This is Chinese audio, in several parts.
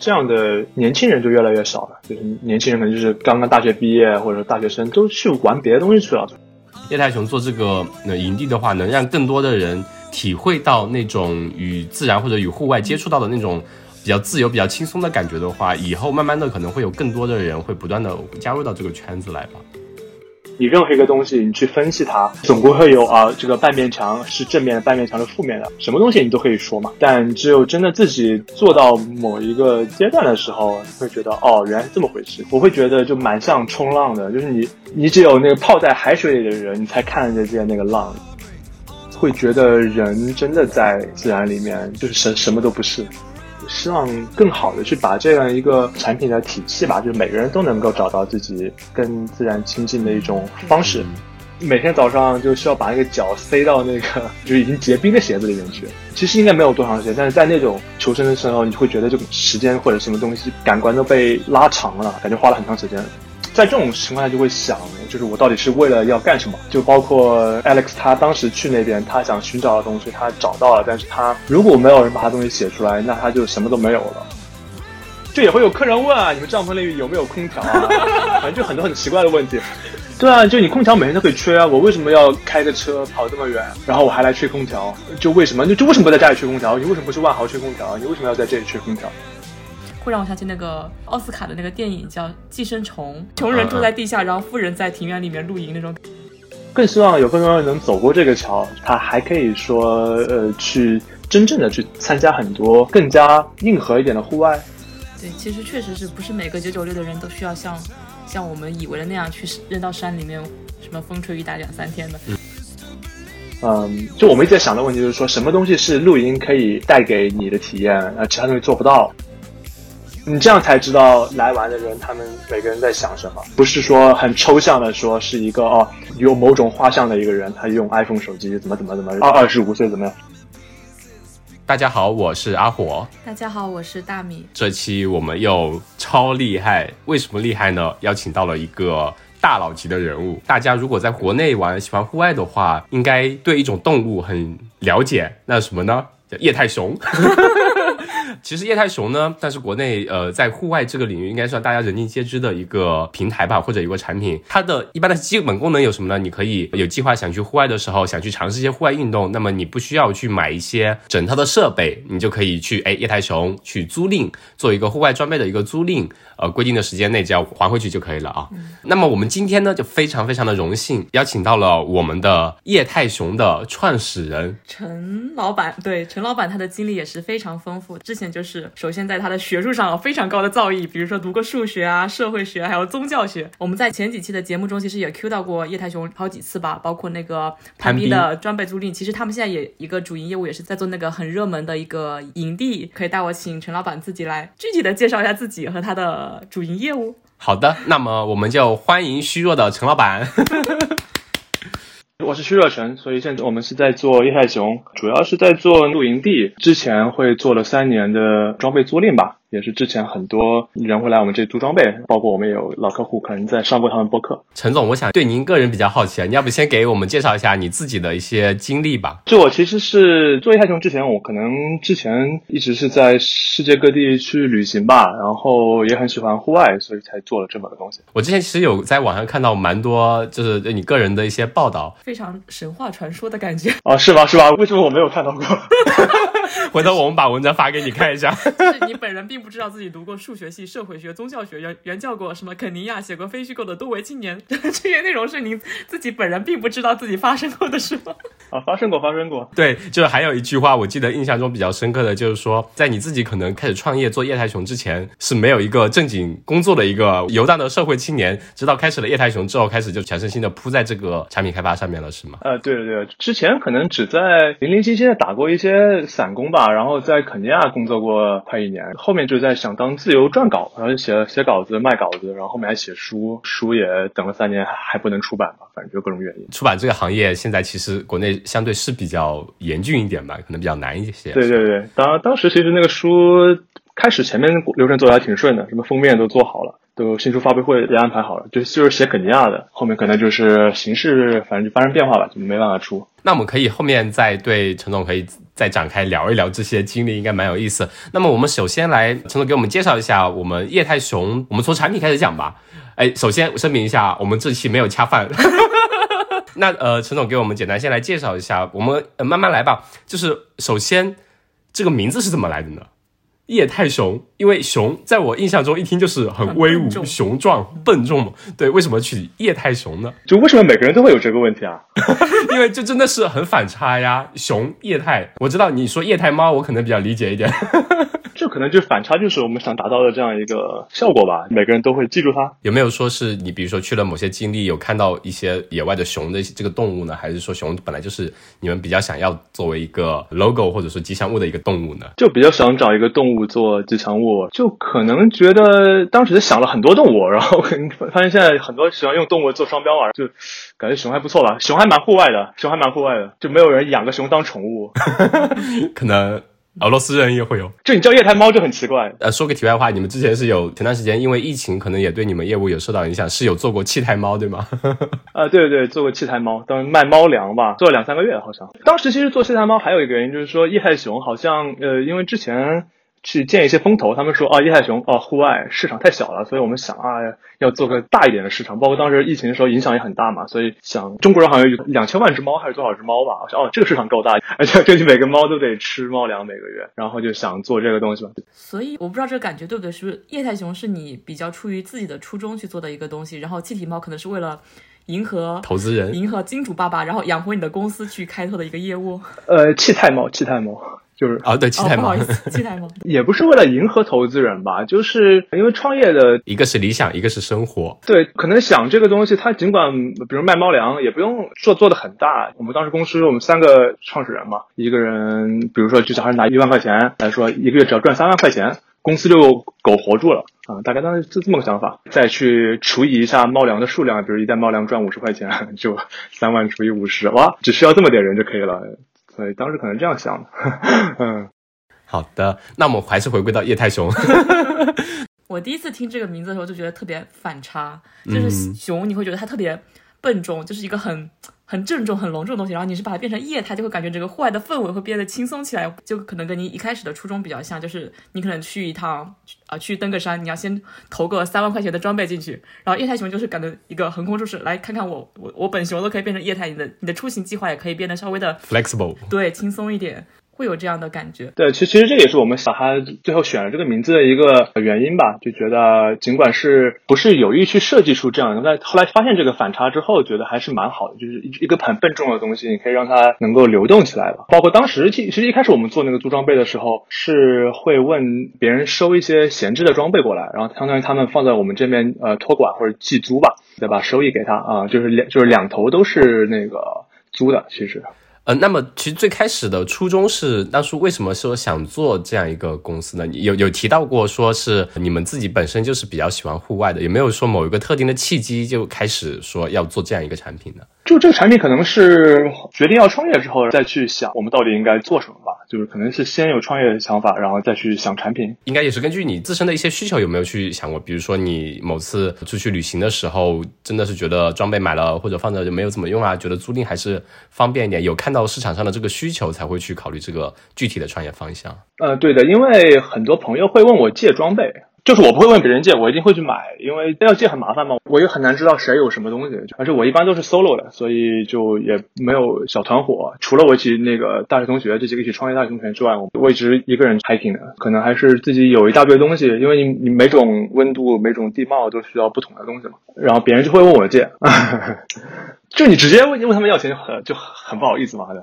这样的年轻人就越来越少了。就是年轻人可能就是刚刚大学毕业，或者说大学生都去玩别的东西去了。叶太雄做这个营地的话，能让更多的人体会到那种与自然或者与户外接触到的那种比较自由、比较轻松的感觉的话，以后慢慢的可能会有更多的人会不断的加入到这个圈子来吧。你任何一个东西，你去分析它，总归会有啊，这个半面墙是正面的，半面墙是负面的，什么东西你都可以说嘛。但只有真的自己做到某一个阶段的时候，会觉得哦，原来是这么回事。我会觉得就蛮像冲浪的，就是你，你只有那个泡在海水里的人，你才看得见那个浪，会觉得人真的在自然里面就是什什么都不是。希望更好的去把这样一个产品的体系吧，就是每个人都能够找到自己跟自然亲近的一种方式。每天早上就需要把那个脚塞到那个 就是已经结冰的鞋子里面去。其实应该没有多长时间，但是在那种求生的时候，你会觉得这种时间或者什么东西感官都被拉长了，感觉花了很长时间。在这种情况下，就会想，就是我到底是为了要干什么？就包括 Alex 他当时去那边，他想寻找的东西，他找到了，但是他如果没有人把他东西写出来，那他就什么都没有了。就也会有客人问啊，你们帐篷里有没有空调啊？反正就很多很奇怪的问题。对啊，就你空调每天都可以吹啊，我为什么要开个车跑这么远，然后我还来吹空调？就为什么？就就为什么不在家里吹空调？你为什么不去万豪吹空调？你为什么要在这里吹空调？会让我想起那个奥斯卡的那个电影叫《寄生虫》，穷人住在地下，然后富人在庭院里面露营那种。更希望有更多人能走过这个桥，他还可以说，呃，去真正的去参加很多更加硬核一点的户外。对，其实确实是不是每个九九六的人都需要像像我们以为的那样去扔到山里面，什么风吹雨打两三天的。嗯，就我们一直在想的问题就是说，什么东西是露营可以带给你的体验，而其他东西做不到。你这样才知道来玩的人，他们每个人在想什么，不是说很抽象的说是一个哦有某种画像的一个人，他用 iPhone 手机怎么怎么怎么二二十五岁怎么样？大家好，我是阿火。大家好，我是大米。这期我们又超厉害，为什么厉害呢？邀请到了一个大佬级的人物。大家如果在国内玩喜欢户外的话，应该对一种动物很了解，那什么呢？叫液态熊。其实液态熊呢，但是国内呃，在户外这个领域应该算大家人尽皆知的一个平台吧，或者一个产品。它的一般的基本功能有什么呢？你可以有计划想去户外的时候，想去尝试一些户外运动，那么你不需要去买一些整套的设备，你就可以去哎液态熊去租赁，做一个户外装备的一个租赁。呃，规定的时间内只要还回去就可以了啊。那么我们今天呢，就非常非常的荣幸，邀请到了我们的液态熊的创始人陈老板。对，陈老板他的经历也是非常丰富。之前就是首先在他的学术上有非常高的造诣，比如说读过数学啊、社会学，还有宗教学。我们在前几期的节目中其实也 Q 到过叶太雄好几次吧，包括那个攀冰的装备租赁。其实他们现在也一个主营业务也是在做那个很热门的一个营地。可以带我请陈老板自己来具体的介绍一下自己和他的。主营业务，好的，那么我们就欢迎虚弱的陈老板。我是徐若晨，所以现在我们是在做叶太雄，主要是在做露营地，之前会做了三年的装备租赁吧。也是之前很多人会来我们这里租装备，包括我们有老客户可能在上过他们播客。陈总，我想对您个人比较好奇啊，你要不先给我们介绍一下你自己的一些经历吧？就我其实是做叶太熊之前，我可能之前一直是在世界各地去旅行吧，然后也很喜欢户外，所以才做了这么个东西。我之前其实有在网上看到蛮多，就是对你个人的一些报道，非常神话传说的感觉。哦，是吧？是吧？为什么我没有看到过？回头我们把文章发给你看一下。就是你本人并。不知道自己读过数学系、社会学、宗教学，原原教过什么肯尼亚，写过非虚构的多维青年，这些内容是您自己本人并不知道自己发生过的事吗？啊，发生过，发生过。对，就是还有一句话，我记得印象中比较深刻的就是说，在你自己可能开始创业做叶太熊之前，是没有一个正经工作的一个游荡的社会青年，直到开始了叶太熊之后，开始就全身心的扑在这个产品开发上面了，是吗？呃，对对对，之前可能只在零零星星的打过一些散工吧，然后在肯尼亚工作过快一年，后面就在想当自。自由撰稿，然后写写稿子、卖稿子，然后后面还写书，书也等了三年还不能出版吧，反正就各种原因。出版这个行业现在其实国内相对是比较严峻一点吧，可能比较难一些。对对对，当当时其实那个书。开始前面流程做的还挺顺的，什么封面都做好了，都新书发布会也安排好了，就就是写肯尼亚的，后面可能就是形势反正就发生变化吧，就没办法出。那我们可以后面再对陈总可以再展开聊一聊这些经历，应该蛮有意思。那么我们首先来陈总给我们介绍一下我们液态熊，我们从产品开始讲吧。哎，首先声明一下，我们这期没有恰饭。那呃，陈总给我们简单先来介绍一下，我们、呃、慢慢来吧。就是首先这个名字是怎么来的呢？液态熊，因为熊在我印象中一听就是很威武、雄壮、笨重嘛。对，为什么取液态熊呢？就为什么每个人都会有这个问题啊？因为这真的是很反差呀，熊液态。我知道你说液态猫，我可能比较理解一点。这可能就反差，就是我们想达到的这样一个效果吧。每个人都会记住它。有没有说是你比如说去了某些经历，有看到一些野外的熊的这个动物呢？还是说熊本来就是你们比较想要作为一个 logo 或者说吉祥物的一个动物呢？就比较想找一个动物做吉祥物，就可能觉得当时想了很多动物，然后发现现在很多喜欢用动物做商标啊，就感觉熊还不错吧。熊还蛮户外的，熊还蛮户外的，就没有人养个熊当宠物。可能俄罗斯人也会有。就你叫液态猫就很奇怪。呃，说个题外话，你们之前是有前段时间因为疫情，可能也对你们业务有受到影响，是有做过气态猫对吗？啊，对对对，做过气态猫，当时卖猫粮吧，做了两三个月好像。当时其实做气态猫还有一个原因，就是说液态熊好像呃，因为之前去见一些风投，他们说啊，液态熊啊，户外市场太小了，所以我们想啊，要做个大一点的市场。包括当时疫情的时候影响也很大嘛，所以想中国人好像有两千万只猫还是多少只猫吧？我想哦，这个市场够大，而且这每个猫都得吃猫粮每个月，然后就想做这个东西嘛。所以我不知道这个感觉对不对，是不是液态熊是你比较出于自己的初衷去做的一个东西，然后气体猫可能是为了迎合投资人迎合金主爸爸，然后养活你的公司去开拓的一个业务。呃，气态猫，气态猫就是啊，对，气哦，态猫不好意，思，气态猫。也不是为了迎合投资人吧，就是因为创业的 一个是理想，一个是生活。对，可能想这个东西，它尽管比如卖猫粮，也不用做做的很大。我们当时公司我们三个创始人嘛，一个人比如说就假设拿一万块钱来说，一个月只要赚三万块钱，公司就苟活住了啊、大概当时就这么个想法。再去除以一下猫粮的数量，比如一袋猫粮赚五十块钱，就三万除以五十，哇，只需要这么点人就可以了。所以当时可能这样想的，嗯。好的，那我们还是回归到液态熊。我第一次听这个名字的时候就觉得特别反差，就是熊，你会觉得它特别笨重，就是一个很很郑重、很隆重的东西，然后你是把它变成液态，就会感觉整个户外的氛围会变得轻松起来，就可能跟你一开始的初衷比较像，就是你可能去一趟啊、去登个山，你要先投个三万块钱的装备进去，然后液态熊就是感觉一个横空出世，来看看我我我本熊都可以变成液态，你的你的出行计划也可以变得稍微的 flexible，对轻松一点，会有这样的感觉。对，其其实这也是我们把它最后选了这个名字的一个原因吧，就觉得尽管是不是有意去设计出这样的，但后来发现这个反差之后，觉得还是蛮好的，就是一一个很笨重的东西，你可以让它能够流动起来吧。包括当时其其实一开始我们做那个租装备的时候，是会问别人收一些闲置的装备过来，然后相当于他们放在我们这边呃托管或者寄租吧，再把收益给他啊、就是两就是两头都是那个租的，其实。呃，那么其实最开始的初衷是当初为什么说想做这样一个公司呢？有有提到过说是你们自己本身就是比较喜欢户外的，有没有说某一个特定的契机就开始说要做这样一个产品呢？就这个产品可能是决定要创业之后再去想我们到底应该做什么吧，就是可能是先有创业的想法，然后再去想产品。应该也是根据你自身的一些需求，有没有去想过？比如说你某次出去旅行的时候，真的是觉得装备买了或者放着就没有怎么用啊，觉得租赁还是方便一点，有看到市场上的这个需求才会去考虑这个具体的创业方向。呃，对的，因为很多朋友会问我借装备，就是我不会问别人借，我一定会去买，因为要借很麻烦嘛，我也很难知道谁有什么东西，而且我一般都是 solo 的，所以就也没有小团伙。除了我一起那个大学同学这几个一起创业大学同学之外，我我一直一个人 hiking 的，可能还是自己有一大堆东西，因为你你每种温度、每种地貌都需要不同的东西嘛，然后别人就会问我借，就你直接问问他们要钱就很就很不好意思嘛对。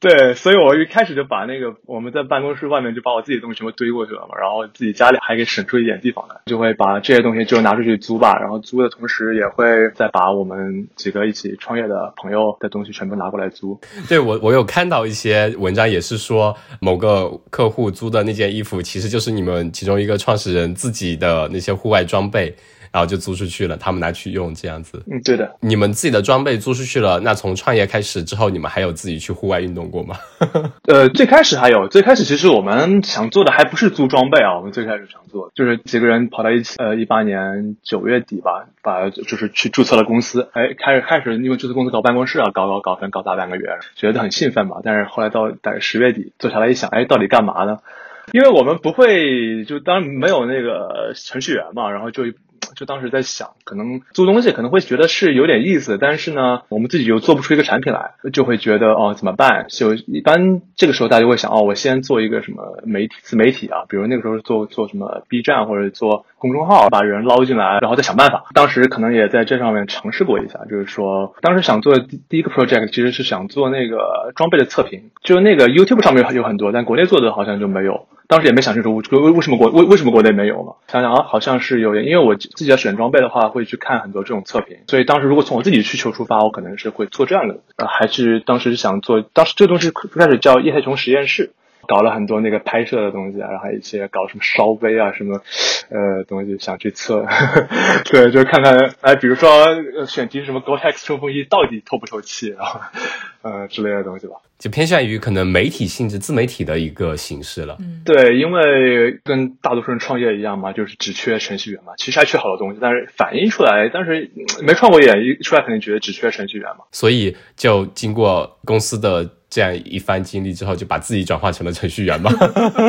对，所以我一开始就把那个我们在办公室外面就把我自己的东西全部堆过去了嘛，然后自己家里还给省出一点地方来，就会把这些东西就拿出去租吧，然后租的同时也会再把我们几个一起创业的朋友的东西全部拿过来租。对我，我有看到一些文章，也是说某个客户租的那件衣服，其实就是你们其中一个创始人自己的那些户外装备。然后就租出去了，他们拿去用这样子。嗯，对的。你们自己的装备租出去了，那从创业开始之后，你们还有自己去户外运动过吗？呃，最开始还有，最开始其实我们想做的还不是租装备啊，我们最开始想做就是几个人跑到一起，呃，一八年九月底吧，把就是去注册了公司，哎，开始开始因为注册公司搞办公室啊，搞搞搞，可能搞大半个月，觉得很兴奋嘛。但是后来到大概十月底，坐下来一想，哎，到底干嘛呢？因为我们不会，就当然没有那个程序员嘛，然后就就当时在想，可能做东西可能会觉得是有点意思，但是呢，我们自己又做不出一个产品来，就会觉得哦怎么办？就一般这个时候大家就会想哦，我先做一个什么媒体自媒体啊，比如那个时候做做什么 B 站或者做公众号，把人捞进来，然后再想办法。当时可能也在这上面尝试过一下，就是说当时想做第第一个 project 其实是想做那个装备的测评，就是那个 YouTube 上面有很多，但国内做的好像就没有。当时也没想清楚为为什么国为为什么国内没有嘛？想想啊，好像是有，因为我自己要选装备的话，会去看很多这种测评，所以当时如果从我自己需求出发，我可能是会做这样的。呃，还是当时想做，当时这个东西开始叫液态琼实验室，搞了很多那个拍摄的东西啊，然后还有一些搞什么烧杯啊什么，呃，东西想去测，对，就是看看，哎，比如说选题什么 Gore-Tex 冲锋衣到底透不透气，然后 呃之类的东西吧。就偏向于可能媒体性质、自媒体的一个形式了。嗯，对，因为跟大多数人创业一样嘛，就是只缺程序员嘛。其实还缺好多东西，但是反映出来，但是没创过业，一出来肯定觉得只缺程序员嘛。所以就经过公司的这样一番经历之后，就把自己转化成了程序员嘛。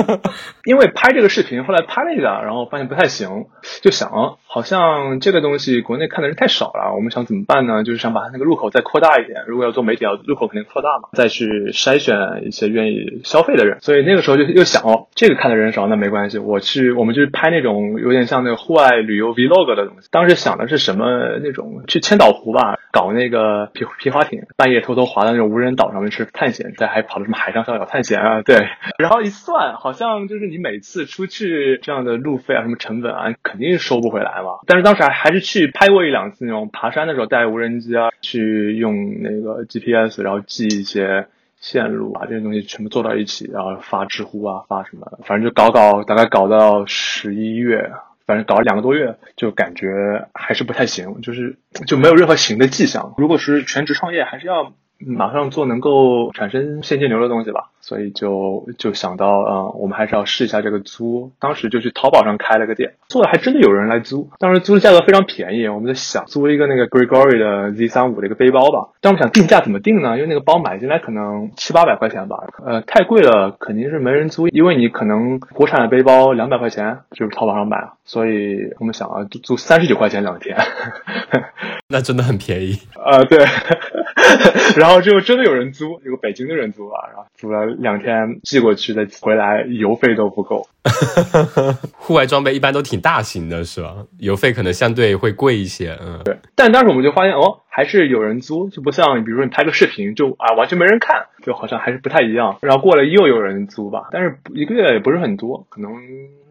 因为拍这个视频，后来拍了一个，然后发现不太行，就想好像这个东西国内看的人太少了，我们想怎么办呢？就是想把它那个入口再扩大一点。如果要做媒体，要入口肯定扩大嘛，再去。筛选一些愿意消费的人，所以那个时候就又想哦，这个看的人少，那没关系，我去，我们就拍那种有点像那个户外旅游 vlog 的东西。当时想的是什么那种去千岛湖吧，搞那个皮皮划艇，半夜偷偷滑到那种无人岛上面去探险，再还跑到什么海上逍遥探险啊，对。然后一算，好像就是你每次出去这样的路费啊，什么成本啊，肯定收不回来嘛。但是当时还还是去拍过一两次那种爬山的时候带无人机啊，去用那个 GPS，然后记一些。线路啊，这些东西全部做到一起，然后发知乎啊，发什么，反正就搞搞，大概搞到十一月，反正搞了两个多月，就感觉还是不太行，就是就没有任何行的迹象。如果是全职创业，还是要。马上做能够产生现金流的东西吧，所以就就想到，嗯，我们还是要试一下这个租。当时就去淘宝上开了个店，做的还真的有人来租。当时租的价格非常便宜，我们在想租一个那个 Gregory 的 Z 三五的一个背包吧。但我们想定价怎么定呢？因为那个包买进来可能七八百块钱吧，呃，太贵了，肯定是没人租。因为你可能国产的背包两百块钱就是淘宝上买，所以我们想啊，租三十九块钱两天，那真的很便宜。呃，对，然后就真的有人租，有个北京的人租了，然后租了两天寄过去的，回来邮费都不够。户外装备一般都挺大型的，是吧？邮费可能相对会贵一些，嗯，对。但当时我们就发现，哦，还是有人租，就不像比如说你拍个视频，就啊完全没人看，就好像还是不太一样。然后过了又有人租吧，但是一个月也不是很多，可能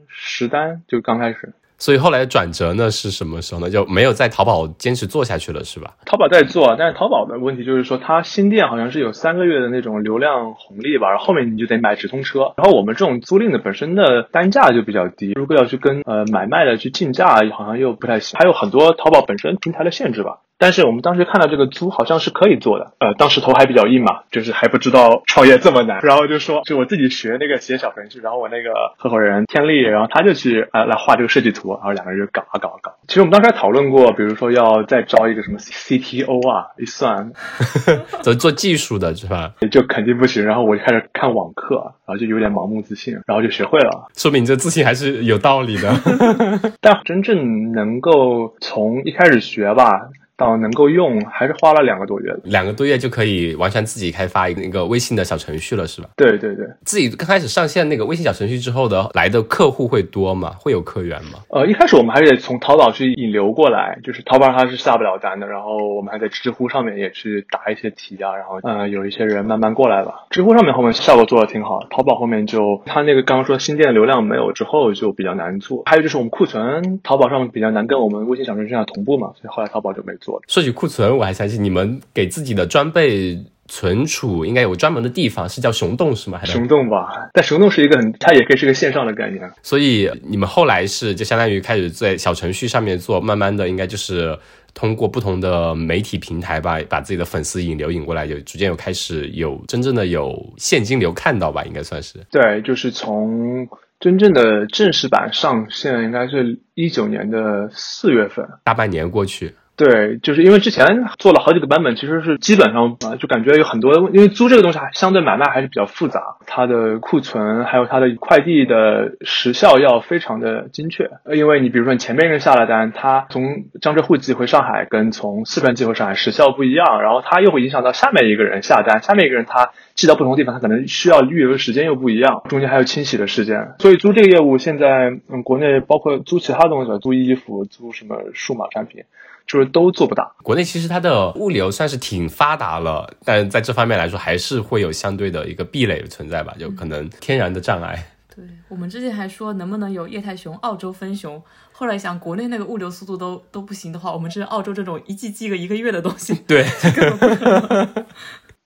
十单就刚开始。所以后来转折呢是什么时候呢？就没有在淘宝坚持做下去了，是吧？淘宝在做，但是淘宝的问题就是说，它新店好像是有三个月的那种流量红利吧，然后后面你就得买直通车。然后我们这种租赁的本身的单价就比较低，如果要去跟呃买卖的去竞价，好像又不太行。还有很多淘宝本身平台的限制吧。但是我们当时看到这个租好像是可以做的，呃，当时头还比较硬嘛，就是还不知道创业这么难，然后就说就我自己学那个写小程序，然后我那个合伙人天力，然后他就去呃来画这个设计图，然后两个人就搞啊搞啊搞。其实我们当时还讨论过，比如说要再招一个什么 CTO 啊，一算，做做技术的是吧？就肯定不行。然后我就开始看网课，然后就有点盲目自信，然后就学会了。说明你这自信还是有道理的。但真正能够从一开始学吧。到能够用，还是花了两个多月。两个多月就可以完全自己开发一个那个微信的小程序了，是吧？对对对，自己刚开始上线那个微信小程序之后的来的客户会多吗？会有客源吗？呃，一开始我们还是得从淘宝去引流过来，就是淘宝上它是下不了单的，然后我们还在知乎上面也去答一些题啊，然后呃有一些人慢慢过来了。知乎上面后面效果做的挺好，淘宝后面就它那个刚刚说新店流量没有之后就比较难做，还有就是我们库存淘宝上比较难跟我们微信小程序上同步嘛，所以后来淘宝就没做。说起库存，我还想起你们给自己的装备存储应该有专门的地方，是叫熊洞是吗？还是熊洞吧？但熊洞是一个很，它也可以是个线上的概念。所以你们后来是就相当于开始在小程序上面做，慢慢的应该就是通过不同的媒体平台吧，把自己的粉丝引流引过来，有逐渐有开始有真正的有现金流看到吧，应该算是。对，就是从真正的正式版上线，应该是一九年的四月份，大半年过去。对，就是因为之前做了好几个版本，其实是基本上啊，就感觉有很多，因为租这个东西还相对买卖还是比较复杂，它的库存还有它的快递的时效要非常的精确。因为你比如说你前面一个人下了单，他从江浙沪寄回上海跟从四川寄回上海时效不一样，然后他又会影响到下面一个人下单，下面一个人他寄到不同地方，他可能需要预留的时间又不一样，中间还有清洗的时间。所以租这个业务现在，嗯，国内包括租其他东西，租衣服，租什么数码产品。就是都做不到。国内其实它的物流算是挺发达了，但在这方面来说，还是会有相对的一个壁垒的存在吧，就可能天然的障碍。对我们之前还说能不能有液态熊澳洲分熊，后来想国内那个物流速度都都不行的话，我们这澳洲这种一季寄个一个月的东西，对。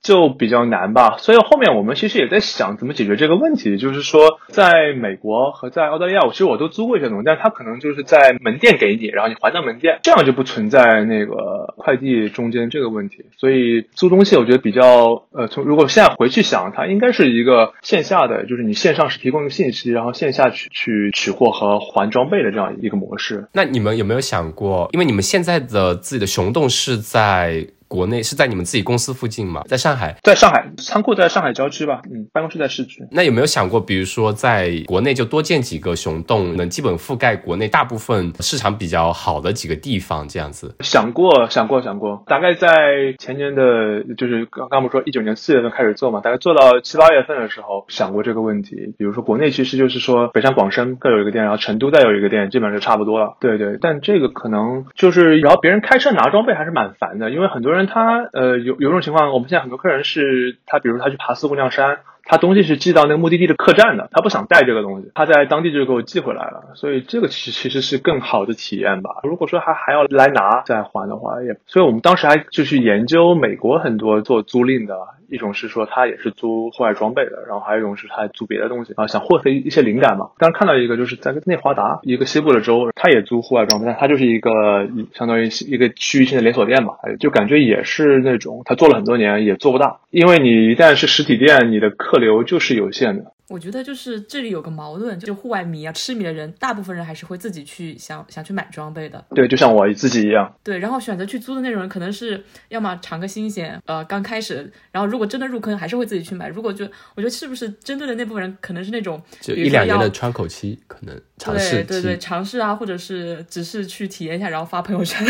就比较难吧，所以后面我们其实也在想怎么解决这个问题。就是说，在美国和在澳大利亚，我其实我都租过一些东西，但它可能就是在门店给你，然后你还到门店，这样就不存在那个快递中间这个问题。所以租东西，我觉得比较呃，从如果现在回去想，它应该是一个线下的，就是你线上是提供一个信息，然后线下去去取货和还装备的这样一个模式。那你们有没有想过，因为你们现在的自己的熊洞是在？国内是在你们自己公司附近吗？在上海，在上海仓库在上海郊区吧，嗯，办公室在市区。那有没有想过，比如说在国内就多建几个熊洞，能基本覆盖国内大部分市场比较好的几个地方，这样子？想过，想过，想过。大概在前年的，就是刚刚不说一九年四月份开始做嘛，大概做到七八月份的时候想过这个问题。比如说国内其实就是说北上广深各有一个店，然后成都再有一个店，基本上就差不多了。对对，但这个可能就是，然后别人开车拿装备还是蛮烦的，因为很多人。他呃有有种情况，我们现在很多客人是他，比如他去爬四姑娘山，他东西是寄到那个目的地的客栈的，他不想带这个东西，他在当地就给我寄回来了，所以这个其实其实是更好的体验吧。如果说还还要来拿再还的话，也，所以我们当时还就去研究美国很多做租赁的。一种是说他也是租户外装备的，然后还有一种是他租别的东西啊，想获得一些灵感嘛。当时看到一个就是在内华达一个西部的州，他也租户外装备，但他就是一个相当于一个区域性的连锁店嘛，就感觉也是那种他做了很多年也做不大，因为你一旦是实体店，你的客客流就是有限的。我觉得就是这里有个矛盾，就户外迷啊、痴迷的人，大部分人还是会自己去想想去买装备的。对，就像我自己一样。对，然后选择去租的那种人，可能是要么尝个新鲜，呃，刚开始，然后如果真的入坑，还是会自己去买。如果就我觉得是不是针对的那部分人，可能是那种就一两年的窗口期，可能尝试对对对，尝试啊，或者是只是去体验一下，然后发朋友圈。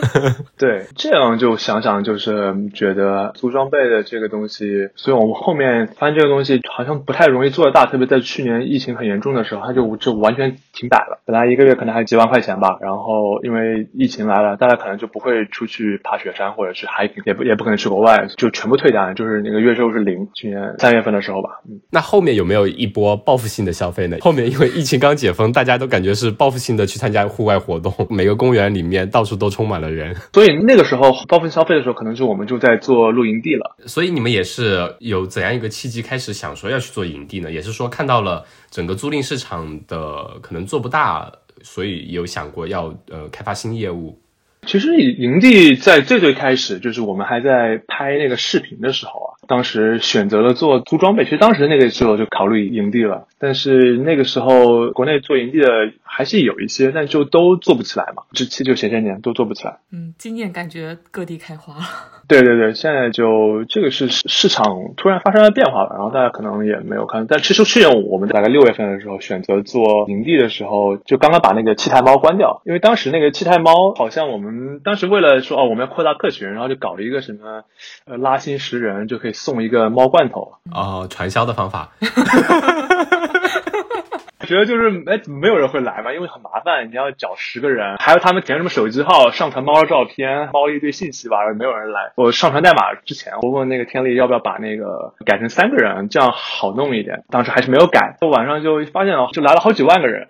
对，这样就想想，就是觉得租装备的这个东西，所以我们后面发现这个东西好像不太容易做。做大，特别在去年疫情很严重的时候，它就就完全停摆了。本来一个月可能还几万块钱吧，然后因为疫情来了，大家可能就不会出去爬雪山或者去 hiking，也不也不可能去国外，就全部退单，就是那个月收是零。去年三月份的时候吧，嗯。那后面有没有一波报复性的消费呢？后面因为疫情刚解封，大家都感觉是报复性的去参加户外活动，每个公园里面到处都充满了人。所以那个时候报复消费的时候，可能就我们就在做露营地了。所以你们也是有怎样一个契机开始想说要去做营地呢？也是说看到了整个租赁市场的可能做不大，所以有想过要呃开发新业务。其实营地在最最开始，就是我们还在拍那个视频的时候啊，当时选择了做租装备。其实当时那个时候就考虑营地了，但是那个时候国内做营地的还是有一些，但就都做不起来嘛。这期就前些年都做不起来。嗯，今年感觉各地开花了。对对对，现在就这个是市场突然发生了变化了，然后大家可能也没有看。但其实去年我们大概六月份的时候选择做营地的时候，就刚刚把那个气态猫关掉，因为当时那个气态猫好像我们当时为了说哦我们要扩大客群，然后就搞了一个什么呃拉新十人就可以送一个猫罐头哦，传销的方法。觉得就是哎，没有人会来嘛，因为很麻烦，你要找十个人，还有他们填什么手机号，上传猫的照片，猫一堆信息吧，没有人来。我上传代码之前，我问那个天力要不要把那个改成三个人，这样好弄一点。当时还是没有改，晚上就发现了，就来了好几万个人。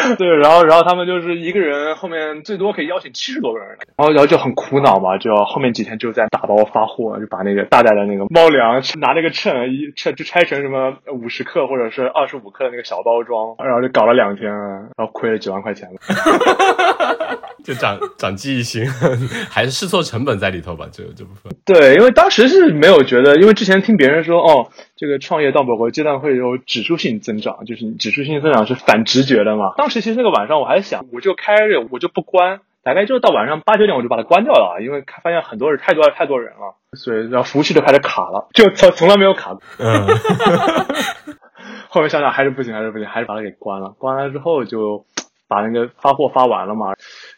对，然后然后他们就是一个人后面最多可以邀请七十多个人，然后然后就很苦恼嘛，就后面几天就在打包发货，就把那个大袋的那个猫粮拿那个秤一称就拆成什么五十克或者是二十五克的那个小包装，然后就搞了两天，然后亏了几万块钱了。就长长记忆性，还是试错成本在里头吧，这这部分。对，因为当时是没有觉得，因为之前听别人说，哦，这个创业到某个阶段会有指数性增长，就是指数性增长是反直觉的嘛。当时其实那个晚上我还想，我就开着，我就不关，大概就是到晚上八九点我就把它关掉了，因为发现很多人太多太多人了，所以然后服务器就开始卡了，就从从来没有卡过。嗯，后面想想还是不行，还是不行，还是把它给关了。关了之后就把那个发货发完了嘛，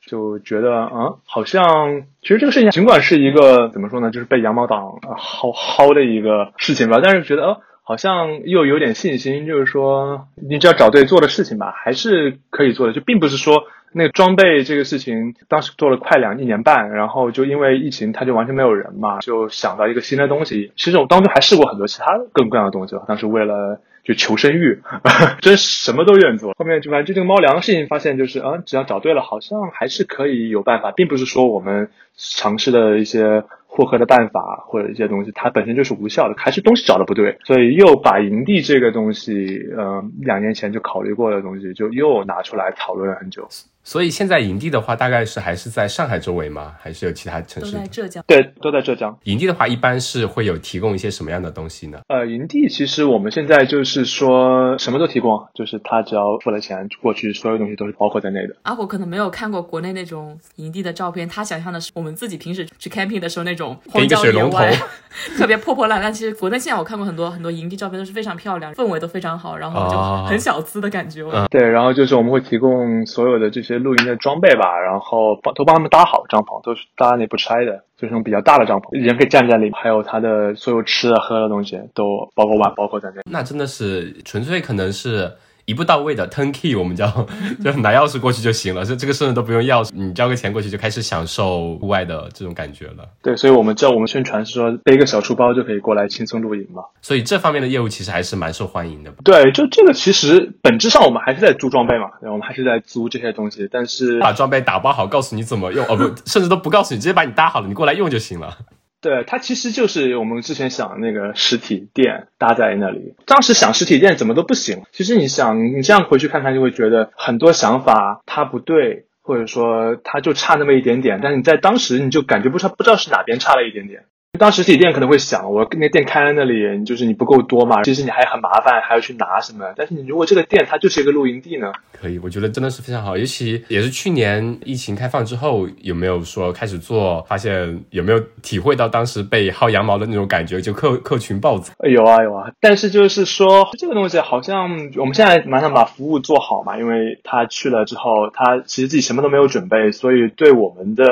就觉得嗯，好像其实这个事情尽管是一个怎么说呢，就是被羊毛党薅薅的一个事情吧，但是觉得呃好像又有点信心，就是说你只要找对做的事情吧，还是可以做的，就并不是说。那个装备这个事情，当时做了快两一年半，然后就因为疫情，它就完全没有人嘛，就想到一个新的东西。其实我当初还试过很多其他各种各样的东西吧，当时为了就求生欲，真什么都愿意做。后面就反正就这个猫粮的事情，发现就是啊，只要找对了，好像还是可以有办法，并不是说我们尝试的一些获客的办法或者一些东西，它本身就是无效的，还是东西找的不对，所以又把营地这个东西，嗯，两年前就考虑过的东西，就又拿出来讨论了很久。所以现在营地的话，大概是还是在上海周围吗？还是有其他城市都市？在浙江。对，都在浙江。营地的话，一般是会有提供一些什么样的东西呢？呃，营地其实我们现在就是说什么都提供，就是他只要付了钱，过去所有东西都是包括在内的。阿虎可能没有看过国内那种营地的照片，他想象的是我们自己平时去 camping 的时候那种荒给一个郊野水龙头外，特别破破烂烂。其实国内现在我看过很多很多营地照片，都是非常漂亮，氛围都非常好，然后就哦很小资的感觉。对，然后就是我们会提供所有的这些露营的装备吧，然后帮都帮他们搭好帐篷，都是搭那不拆的，就是那种比较大的帐篷，人可以站在里面，还有他的所有吃的喝的东西都包括碗包括在内。那真的是纯粹可能是一步到位的 turnkey，我们叫 就拿钥匙过去就行了，这这个甚至都不用钥匙，你交个钱过去就开始享受户外的这种感觉了。对，所以我们叫我们宣传是说背个小书包就可以过来轻松露营嘛。所以这方面的业务其实还是蛮受欢迎的。对，就这个其实本质上我们还是在租装备嘛，对我们还是在租这些东西，但是把装备打包好，告诉你怎么用，哦不，甚至都不告诉你，直接把你搭好了，你过来用就行了。对，它其实就是我们之前想的那个实体店搭在那里。当时想实体店怎么都不行。其实你想，你这样回去看看，就会觉得很多想法它不对，或者说它就差那么一点点。但是你在当时你就感觉不出不知道是哪边差了一点点。当实体店可能会想，我那店开在那里，就是你不够多嘛，其实你还很麻烦，还要去拿什么。但是你如果这个店它就是一个露营地呢，可以，我觉得真的是非常好，尤其也是去年疫情开放之后，有没有说开始做，发现有没有体会到当时被薅羊毛的那种感觉，就客客群暴增。呃有啊有啊，但是就是说这个东西好像我们现在马上把服务做好嘛，因为他去了之后，他其实自己什么都没有准备，所以对我们的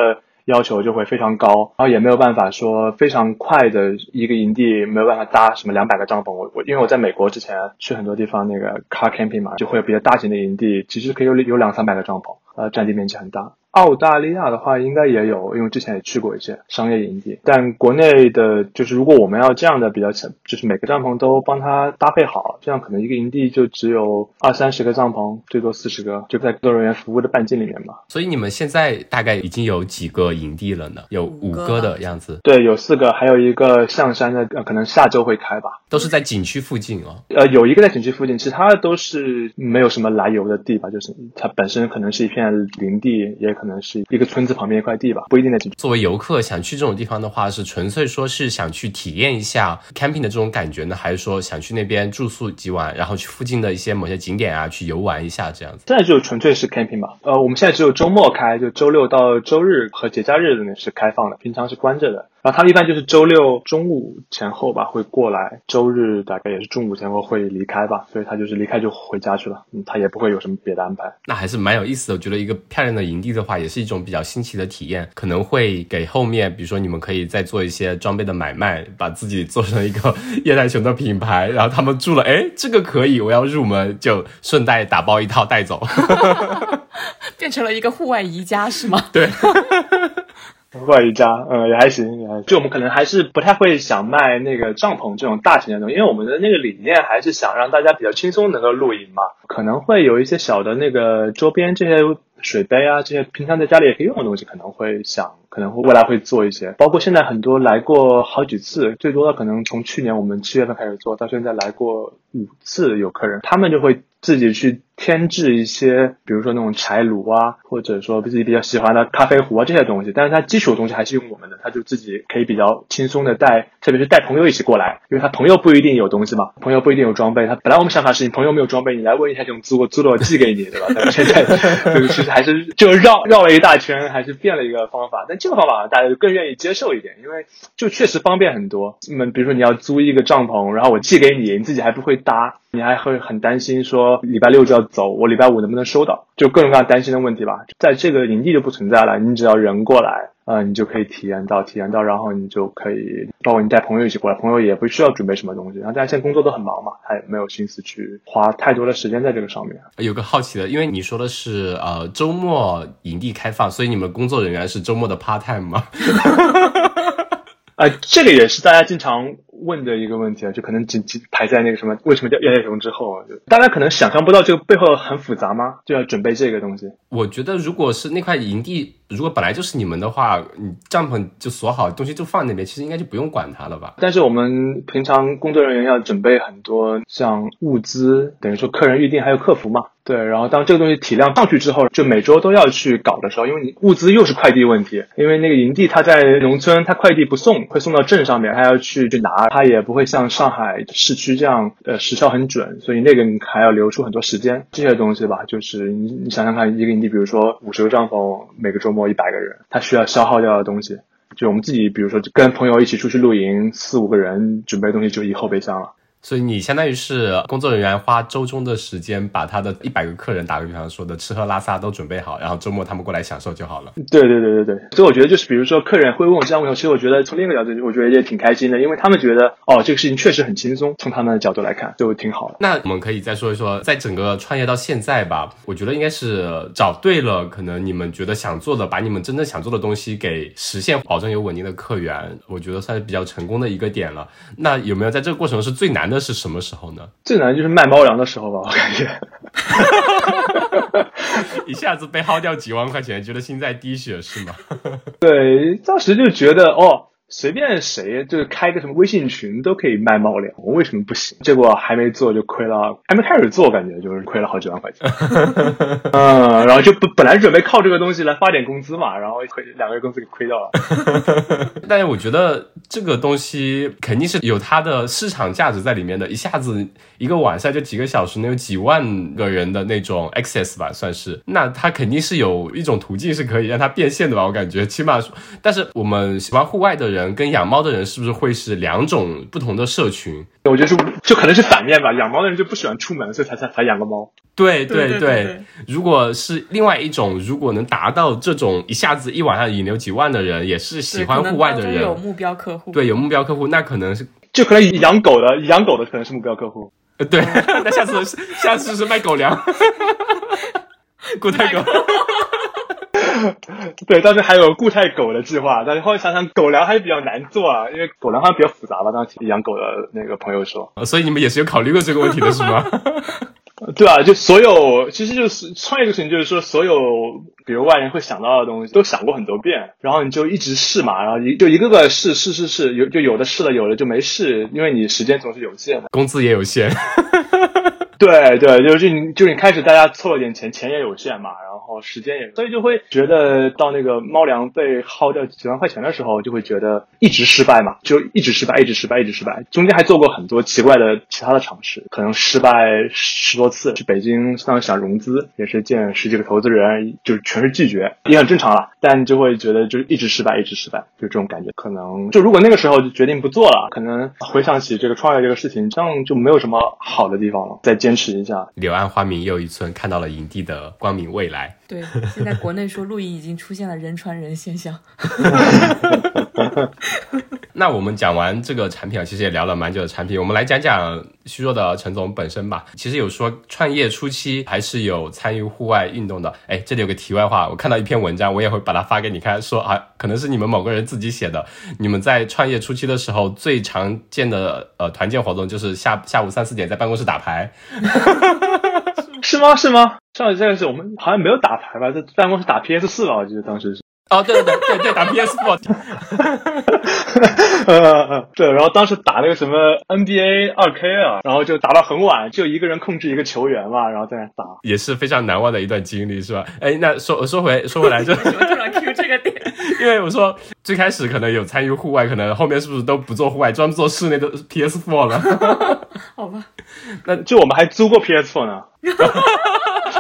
要求就会非常高，然后也没有办法说非常快的一个营地没有办法搭什么两百个帐篷。我我因为我在美国之前去很多地方那个 car camping 嘛，就会有比较大型的营地，其实可以有有两三百个帐篷，呃，占地面积很大。澳大利亚的话应该也有，因为之前也去过一些商业营地。但国内的，就是如果我们要这样的比较强，就是每个帐篷都帮它搭配好，这样可能一个营地就只有二三十个帐篷，最多四十个，就在工作人员服务的半径里面嘛。所以你们现在大概已经有几个营地了呢？有五五个个的样子，对，有四个，还有一个象山的，呃，可能下周会开吧。都是在景区附近哦。呃，有一个在景区附近，其他的都是没有什么来由的地吧，就是它本身可能是一片林地，也可能是一个村子旁边一块地吧，不一定在。作为游客想去这种地方的话，是纯粹说是想去体验一下 camping 的这种感觉呢，还是说想去那边住宿几晚，然后去附近的一些某些景点啊去游玩一下这样子？现在就纯粹是 camping 吧。呃，我们现在只有周末开，就周六到周日和节假日呢是开放的，平常是关着的。然后他们一般就是周六中午前后吧会过来，周日大概也是中午前后会离开吧，所以他就是离开就回家去了，嗯，他也不会有什么别的安排。那还是蛮有意思的。我觉得一个漂亮的营地的话，也是一种比较新奇的体验，可能会给后面，比如说你们可以再做一些装备的买卖，把自己做成一个叶太熊的品牌，然后他们住了，哎，这个可以，我要入门，就顺带打包一套带走。变成了一个户外宜家是吗？对，外一家，嗯，也还行，也还行。就我们可能还是不太会想卖那个帐篷这种大型的东西，因为我们的那个理念还是想让大家比较轻松能够露营嘛。可能会有一些小的那个周边这些水杯啊，这些平常在家里也可以用的东西，可能会想，可能会未来会做一些。包括现在很多来过好几次，最多的可能从去年我们七月份开始做到现在来过五次有客人，他们就会自己去。添置一些，比如说那种柴炉啊，或者说自己比较喜欢的咖啡壶啊这些东西，但是他基础的东西还是用我们的，他就自己可以比较轻松的带，特别是带朋友一起过来，因为他朋友不一定有东西嘛，朋友不一定有装备，他本来我们想法是你朋友没有装备，你来问一下这种租我，租了我寄给你，对吧？但是现在 就是其实还是就绕绕了一大圈，还是变了一个方法，但这个方法大家就更愿意接受一点，因为就确实方便很多。那么比如说你要租一个帐篷，然后我寄给你，你自己还不会搭，你还会很担心说礼拜六就要走，我礼拜五能。不能收到，就各种各样担心的问题吧，在这个营地就不存在了。你只要人过来，呃，你就可以体验到，体验到，然后你就可以，包括你带朋友一起过来，朋友也不需要准备什么东西。然后大家现在工作都很忙嘛，他也没有心思去花太多的时间在这个上面。有个好奇的，因为你说的是呃周末营地开放，所以你们工作人员是周末的 part time 吗？啊，这个也是大家经常。问的一个问题啊，就可能仅仅排在那个什么，为什么叫夜夜熊之后，大家可能想象不到这个背后很复杂吗？就要准备这个东西。我觉得，如果是那块营地，如果本来就是你们的话，你帐篷就锁好，东西就放那边，其实应该就不用管它了吧？但是我们平常工作人员要准备很多像物资，等于说客人预定还有客服嘛。对，然后当这个东西体量上去之后，就每周都要去搞的时候，因为你物资又是快递问题，因为那个营地它在农村，它快递不送，会送到镇上面，还要去去拿。它也不会像上海市区这样，呃，时效很准，所以那个你还要留出很多时间。这些东西吧，就是你你想想看，一个营地，比如说五十个帐篷，每个周末一百个人，他需要消耗掉的东西，就我们自己，比如说跟朋友一起出去露营，四五个人准备东西就一后备箱了。所以你相当于是工作人员花周中的时间，把他的一百个客人，打个比方说的吃喝拉撒都准备好，然后周末他们过来享受就好了。对对对对对，所以我觉得就是比如说客人会问我这样问题，其实我觉得从另一个角度，我觉得也挺开心的，因为他们觉得哦这个事情确实很轻松，从他们的角度来看就挺好的。那我们可以再说一说，在整个创业到现在吧，我觉得应该是找对了，可能你们觉得想做的，把你们真正想做的东西给实现，保证有稳定的客源，我觉得算是比较成功的一个点了。那有没有在这个过程中是最难的是什么时候呢？最难就是卖猫粮的时候吧，我感觉，一下子被薅掉几万块钱，觉得心在滴血是吗？对，当时就觉得哦。随便谁就是开个什么微信群都可以卖猫粮，我为什么不行？结果还没做就亏了，还没开始做感觉就是亏了好几万块钱。嗯，然后就本本来准备靠这个东西来发点工资嘛，然后亏两个月工资给亏掉了。但是我觉得这个东西肯定是有它的市场价值在里面的，一下子一个晚上就几个小时能有几万个人的那种 access 吧，算是。那它肯定是有一种途径是可以让它变现的吧？我感觉起码，但是我们喜欢户外的人。人跟养猫的人是不是会是两种不同的社群？我觉得是，就可能是反面吧。养猫的人就不喜欢出门，所以才才才养个猫。对对对，如果是另外一种，如果能达到这种一下子一晚上引流几万的人，也是喜欢户外的人，有目标客户。对，有目标客户，那可能是就可能养狗的，养狗的可能是目标客户。对，那下次下次是卖狗粮，固态狗。对，当时还有固态狗的计划，但是后来想想狗粮还是比较难做啊，因为狗粮好像比较复杂吧。当时养狗的那个朋友说，所以你们也是有考虑过这个问题的是吗？对啊，就所有其实就是创业这个事情，就是说所有比如外人会想到的东西都想过很多遍，然后你就一直试嘛，然后一就一个个试试试试，有就有的试了，有的就没试，因为你时间总是有限的，工资也有限。对对，就是你就是你开始大家凑了点钱，钱也有限嘛，然后时间也，所以就会觉得到那个猫粮被薅掉几万块钱的时候，就会觉得一直失败嘛，就一直失败，一直失败，一直失败。中间还做过很多奇怪的其他的尝试，可能失败十多次。去北京当时想融资，也是见十几个投资人，就是全是拒绝，也很正常了。但就会觉得就是一直失败，一直失败，就这种感觉。可能就如果那个时候就决定不做了，可能回想起这个创业这个事情，这样就没有什么好的地方了。再见。坚持一下。柳暗花明又一村，看到了营地的光明未来。对，现在国内说露营已经出现了人传人现象。那我们讲完这个产品啊，其实也聊了蛮久的产品，我们来讲讲虚弱的陈总本身吧。其实有说创业初期还是有参与户外运动的。哎，这里有个题外话，我看到一篇文章，我也会把它发给你看，说啊，可能是你们某个人自己写的。你们在创业初期的时候，最常见的呃团建活动就是下下午三四点在办公室打牌。是吗？是吗？上一次是我们好像没有打牌吧，在办公室打 PS 四吧，我记得当时是。哦，对对对对对，打 PS Four，对，然后当时打那个什么 NBA 二 K 啊，然后就打到很晚，就一个人控制一个球员嘛，然后在那打，也是非常难忘的一段经历，是吧？哎，那说说回说回来就突然 Q 这个点，因为我说最开始可能有参与户外，可能后面是不是都不做户外，专门做室内的 PS Four 了？好吧，那就我们还租过 PS Four 呢。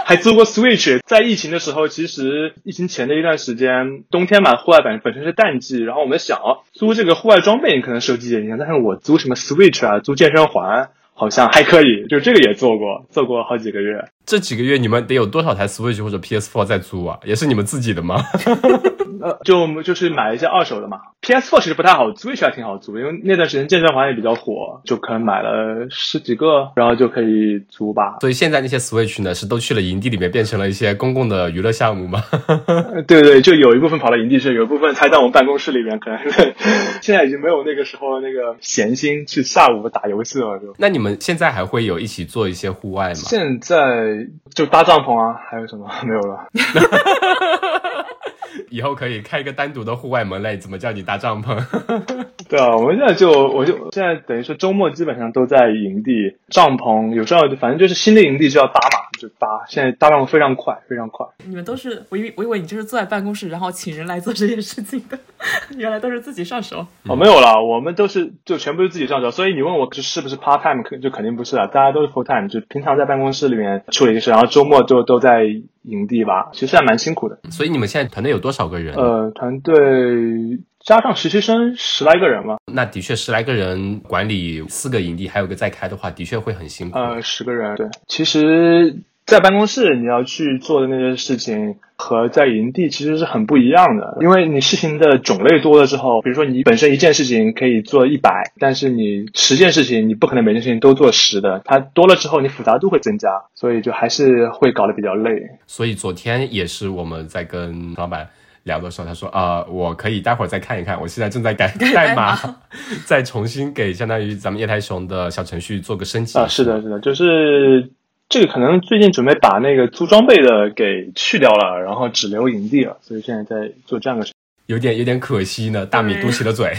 还租过 Switch，在疫情的时候，其实疫情前的一段时间，冬天嘛，户外本本身是淡季，然后我们想租这个户外装备，可能受季节影响，但是我租什么 Switch 啊，租健身环，好像还可以，就这个也做过，做过好几个月。这几个月你们得有多少台 Switch 或者 PS4 在租啊？也是你们自己的吗？呃，就我们就是买一些二手的嘛。PS4 其实不太好租，Switch 还挺好租，因为那段时间健身环也比较火，就可能买了十几个，然后就可以租吧。所以现在那些 Switch 呢，是都去了营地里面，变成了一些公共的娱乐项目吗？对对，就有一部分跑到营地去，有一部分才在我们办公室里面，可能现在已经没有那个时候那个闲心去下午打游戏了。就那你们现在还会有一起做一些户外吗？现在就搭帐篷啊，还有什么 没有了？以后可以开一个单独的户外门类，怎么叫你搭帐篷？对啊，我们现在就我就现在等于说周末基本上都在营地，帐篷有时候反正就是新的营地就要搭嘛，就搭。现在搭档非常快，非常快。你们都是我以为我以为你就是坐在办公室，然后请人来做这件事情的，原来都是自己上手。哦，没有啦，我们都是就全部是自己上手。所以你问我是不是 part time，肯就肯定不是啊，大家都是 full time，就平常在办公室里面处理一些事，然后周末就都在。营地吧，其实还蛮辛苦的。所以你们现在团队有多少个人？呃，团队加上实习生十来个人嘛。那的确十来个人管理四个营地，还有个在开的话，的确会很辛苦。呃，十个人，对，其实。在办公室你要去做的那些事情和在营地其实是很不一样的，因为你事情的种类多了之后，比如说你本身一件事情可以做一百，但是你十件事情你不可能每件事情都做十的，它多了之后你复杂度会增加，所以就还是会搞得比较累。所以昨天也是我们在跟老板聊的时候，他说啊，我可以待会儿再看一看，我现在正在改 代码，再重新给相当于咱们叶台熊的小程序做个升级啊。是的，是的，就是。这个可能最近准备把那个租装备的给去掉了，然后只留营地了，所以现在在做这样的事，有点有点可惜呢。大米嘟起了嘴。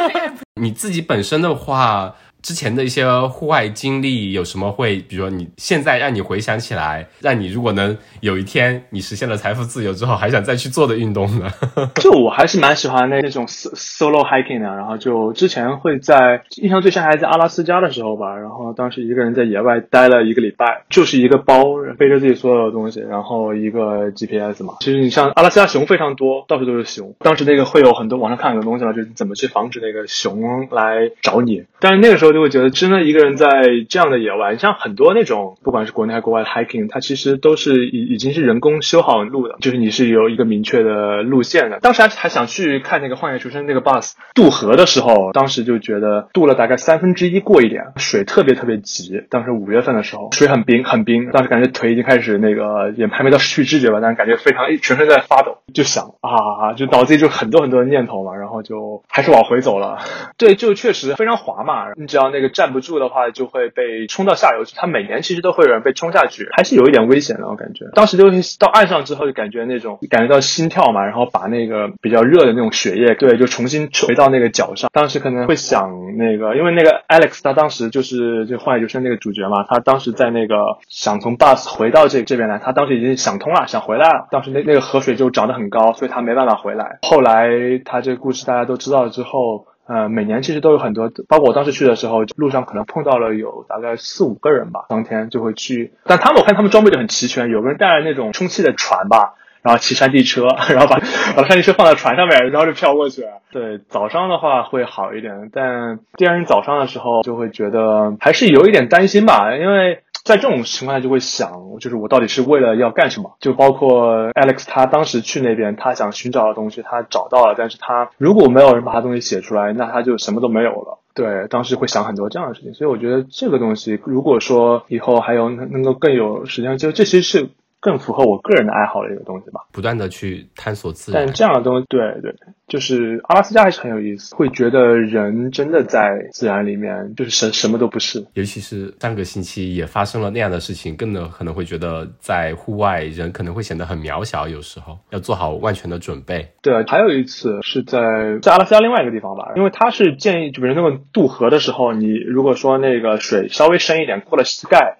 你自己本身的话。之前的一些户外经历有什么会？比如说你现在让你回想起来，让你如果能有一天你实现了财富自由之后，还想再去做的运动呢？就我还是蛮喜欢那那种 solo hiking 的。然后就之前会在印象最深还是在阿拉斯加的时候吧。然后当时一个人在野外待了一个礼拜，就是一个包背着自己所有的东西，然后一个 GPS 嘛。其实你像阿拉斯加熊非常多，到处都是熊。当时那个会有很多网上看很多东西嘛，就是怎么去防止那个熊来找你。但是那个时候。就会觉得真的一个人在这样的野外，像很多那种不管是国内还是国外的 hiking，它其实都是已已经是人工修好路的，就是你是有一个明确的路线的。当时还还想去看那个荒野求生那个 bus 渡河的时候，当时就觉得渡了大概三分之一过一点，水特别特别急。当时五月份的时候，水很冰很冰，当时感觉腿已经开始那个也还没到失去知觉吧，但是感觉非常全身在发抖，就想啊，就脑子里就很多很多的念头嘛，然就还是往回走了。对，就确实非常滑嘛，你只要。那个站不住的话，就会被冲到下游去。他每年其实都会有人被冲下去，还是有一点危险的。我感觉当时就是到岸上之后，就感觉那种感觉到心跳嘛，然后把那个比较热的那种血液，对，就重新回到那个脚上。当时可能会想那个，因为那个 Alex 他当时就是这荒野求生那个主角嘛，他当时在那个想从 Bus 回到这这边来，他当时已经想通了，想回来了。当时那那个河水就涨得很高，所以他没办法回来。后来他这个故事大大家都知道了之后。呃，每年其实都有很多，包括我当时去的时候，路上可能碰到了有大概四五个人吧。当天就会去，但他们我看他们装备就很齐全，有个人带着那种充气的船吧，然后骑山地车，然后把 把山地车放在船上面，然后就飘过去。对，早上的话会好一点，但第二天早上的时候就会觉得还是有一点担心吧，因为。在这种情况下就会想，就是我到底是为了要干什么？就包括 Alex 他当时去那边，他想寻找的东西他找到了，但是他如果没有人把他东西写出来，那他就什么都没有了。对，当时会想很多这样的事情，所以我觉得这个东西，如果说以后还有能能够更有时间，就这些是。更符合我个人的爱好的一个东西吧，不断的去探索自然。但这样的东西，对对，就是阿拉斯加还是很有意思，会觉得人真的在自然里面就是什什么都不是。尤其是上个星期也发生了那样的事情，更的可能会觉得在户外人可能会显得很渺小，有时候要做好万全的准备。对，还有一次是在在阿拉斯加另外一个地方吧，因为他是建议，就比如那个渡河的时候，你如果说那个水稍微深一点，过了膝盖。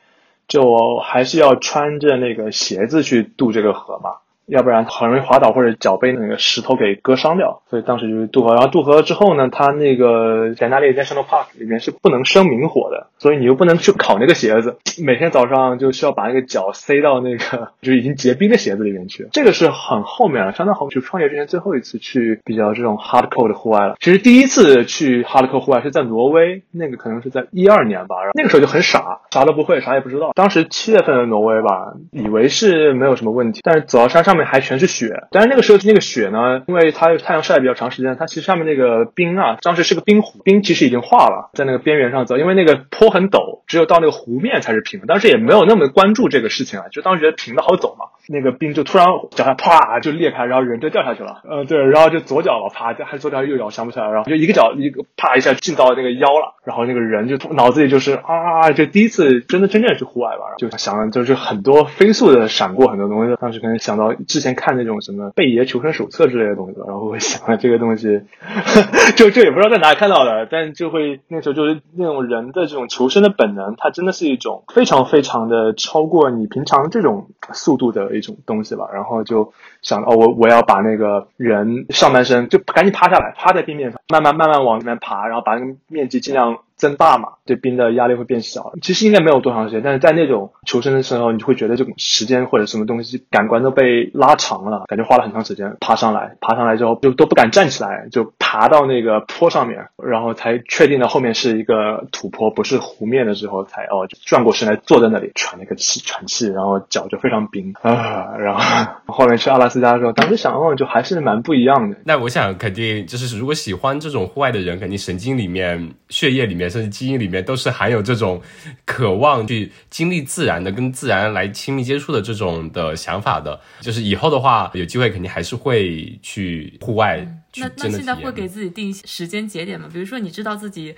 就还是要穿着那个鞋子去渡这个河嘛。要不然很容易滑倒或者脚被那个石头给割伤掉，所以当时就是渡河。然后渡河之后呢，它那个在那里 National Park 里面是不能生明火的，所以你又不能去烤那个鞋子。每天早上就需要把那个脚塞到那个就已经结冰的鞋子里面去。这个是很后面了，相当后就创业之前最后一次去比较这种 hardcore 的户外了。其实第一次去 hardcore 户外是在挪威，那个可能是在一二年吧。然后那个时候就很傻，啥都不会，啥也不知道。当时七月份的挪威吧，以为是没有什么问题，但是走到山上。上面还全是雪，但是那个时候那个雪呢，因为它太阳晒的比较长时间，它其实上面那个冰啊，当时是个冰湖，冰其实已经化了，在那个边缘上走，因为那个坡很陡，只有到那个湖面才是平的。当时也没有那么关注这个事情啊，就当时觉得平的好走嘛。那个冰就突然脚下啪就裂开，然后人就掉下去了。呃，对，然后就左脚吧啪，还是左脚右脚想不起来，然后就一个脚一个啪一下进到那个腰了，然后那个人就脑子里就是啊，就第一次真的真正是户外吧，就想就是很多飞速的闪过很多东西，当时可能想到。之前看那种什么贝爷求生手册之类的东西，然后会想这个东西，就就也不知道在哪里看到的，但就会那时候就是那种人的这种求生的本能，它真的是一种非常非常的超过你平常这种速度的一种东西吧。然后就想哦，我我要把那个人上半身就赶紧趴下来，趴在地面上，慢慢慢慢往里面爬，然后把那个面积尽量。增大嘛，对冰的压力会变小。其实应该没有多长时间，但是在那种求生的时候，你就会觉得这种时间或者什么东西感官都被拉长了，感觉花了很长时间爬上来。爬上来之后就都不敢站起来，就爬到那个坡上面，然后才确定了后面是一个土坡，不是湖面的时候，才哦转过身来坐在那里喘那个气，喘气，然后脚就非常冰啊。然后 后面去阿拉斯斯加的时候，当时想哦，就还是蛮不一样的。那我想肯定就是如果喜欢这种户外的人，肯定神经里面、血液里面。甚至基因里面都是含有这种渴望去经历自然的、跟自然来亲密接触的这种的想法的。就是以后的话，有机会肯定还是会去户外。那那现在会给自己定时间节点吗？比如说，你知道自己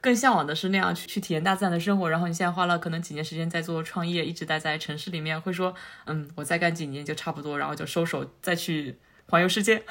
更向往的是那样去去体验大自然的生活，然后你现在花了可能几年时间在做创业，一直待在城市里面，会说，嗯，我再干几年就差不多，然后就收手，再去环游世界。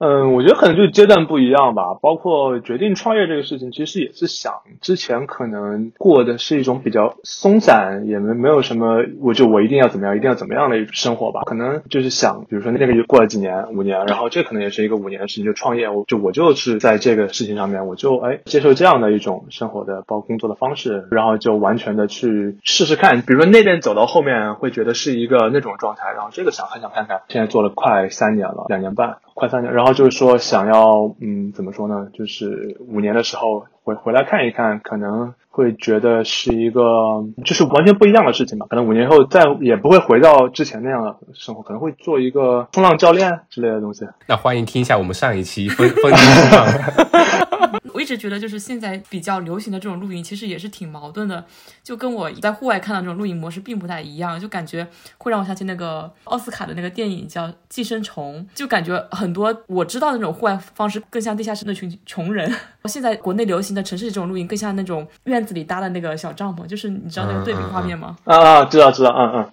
嗯，我觉得可能就是阶段不一样吧。包括决定创业这个事情，其实也是想之前可能过的是一种比较松散，也没没有什么，我就我一定要怎么样，一定要怎么样的生活吧。可能就是想，比如说那个就过了几年、五年，然后这可能也是一个五年的事情，就创业，我就我就是在这个事情上面，我就哎接受这样的一种生活的包括工作的方式，然后就完全的去试试看。比如说那边走到后面会觉得是一个那种状态，然后这个想很想看看。现在做了快三年了，两年半，快三年，然后。就是说，想要嗯，怎么说呢？就是五年的时候回回来看一看，可能会觉得是一个就是完全不一样的事情吧。可能五年后再也不会回到之前那样的生活，可能会做一个冲浪教练之类的东西。那欢迎听一下我们上一期分分冲浪。我一直觉得，就是现在比较流行的这种露营，其实也是挺矛盾的，就跟我在户外看到这种露营模式并不太一样，就感觉会让我想起那个奥斯卡的那个电影叫《寄生虫》，就感觉很多我知道的那种户外方式更像地下室那群穷人。现在国内流行的城市这种露营，更像那种院子里搭的那个小帐篷，就是你知道那个对比画面吗？啊，知道知道，嗯嗯。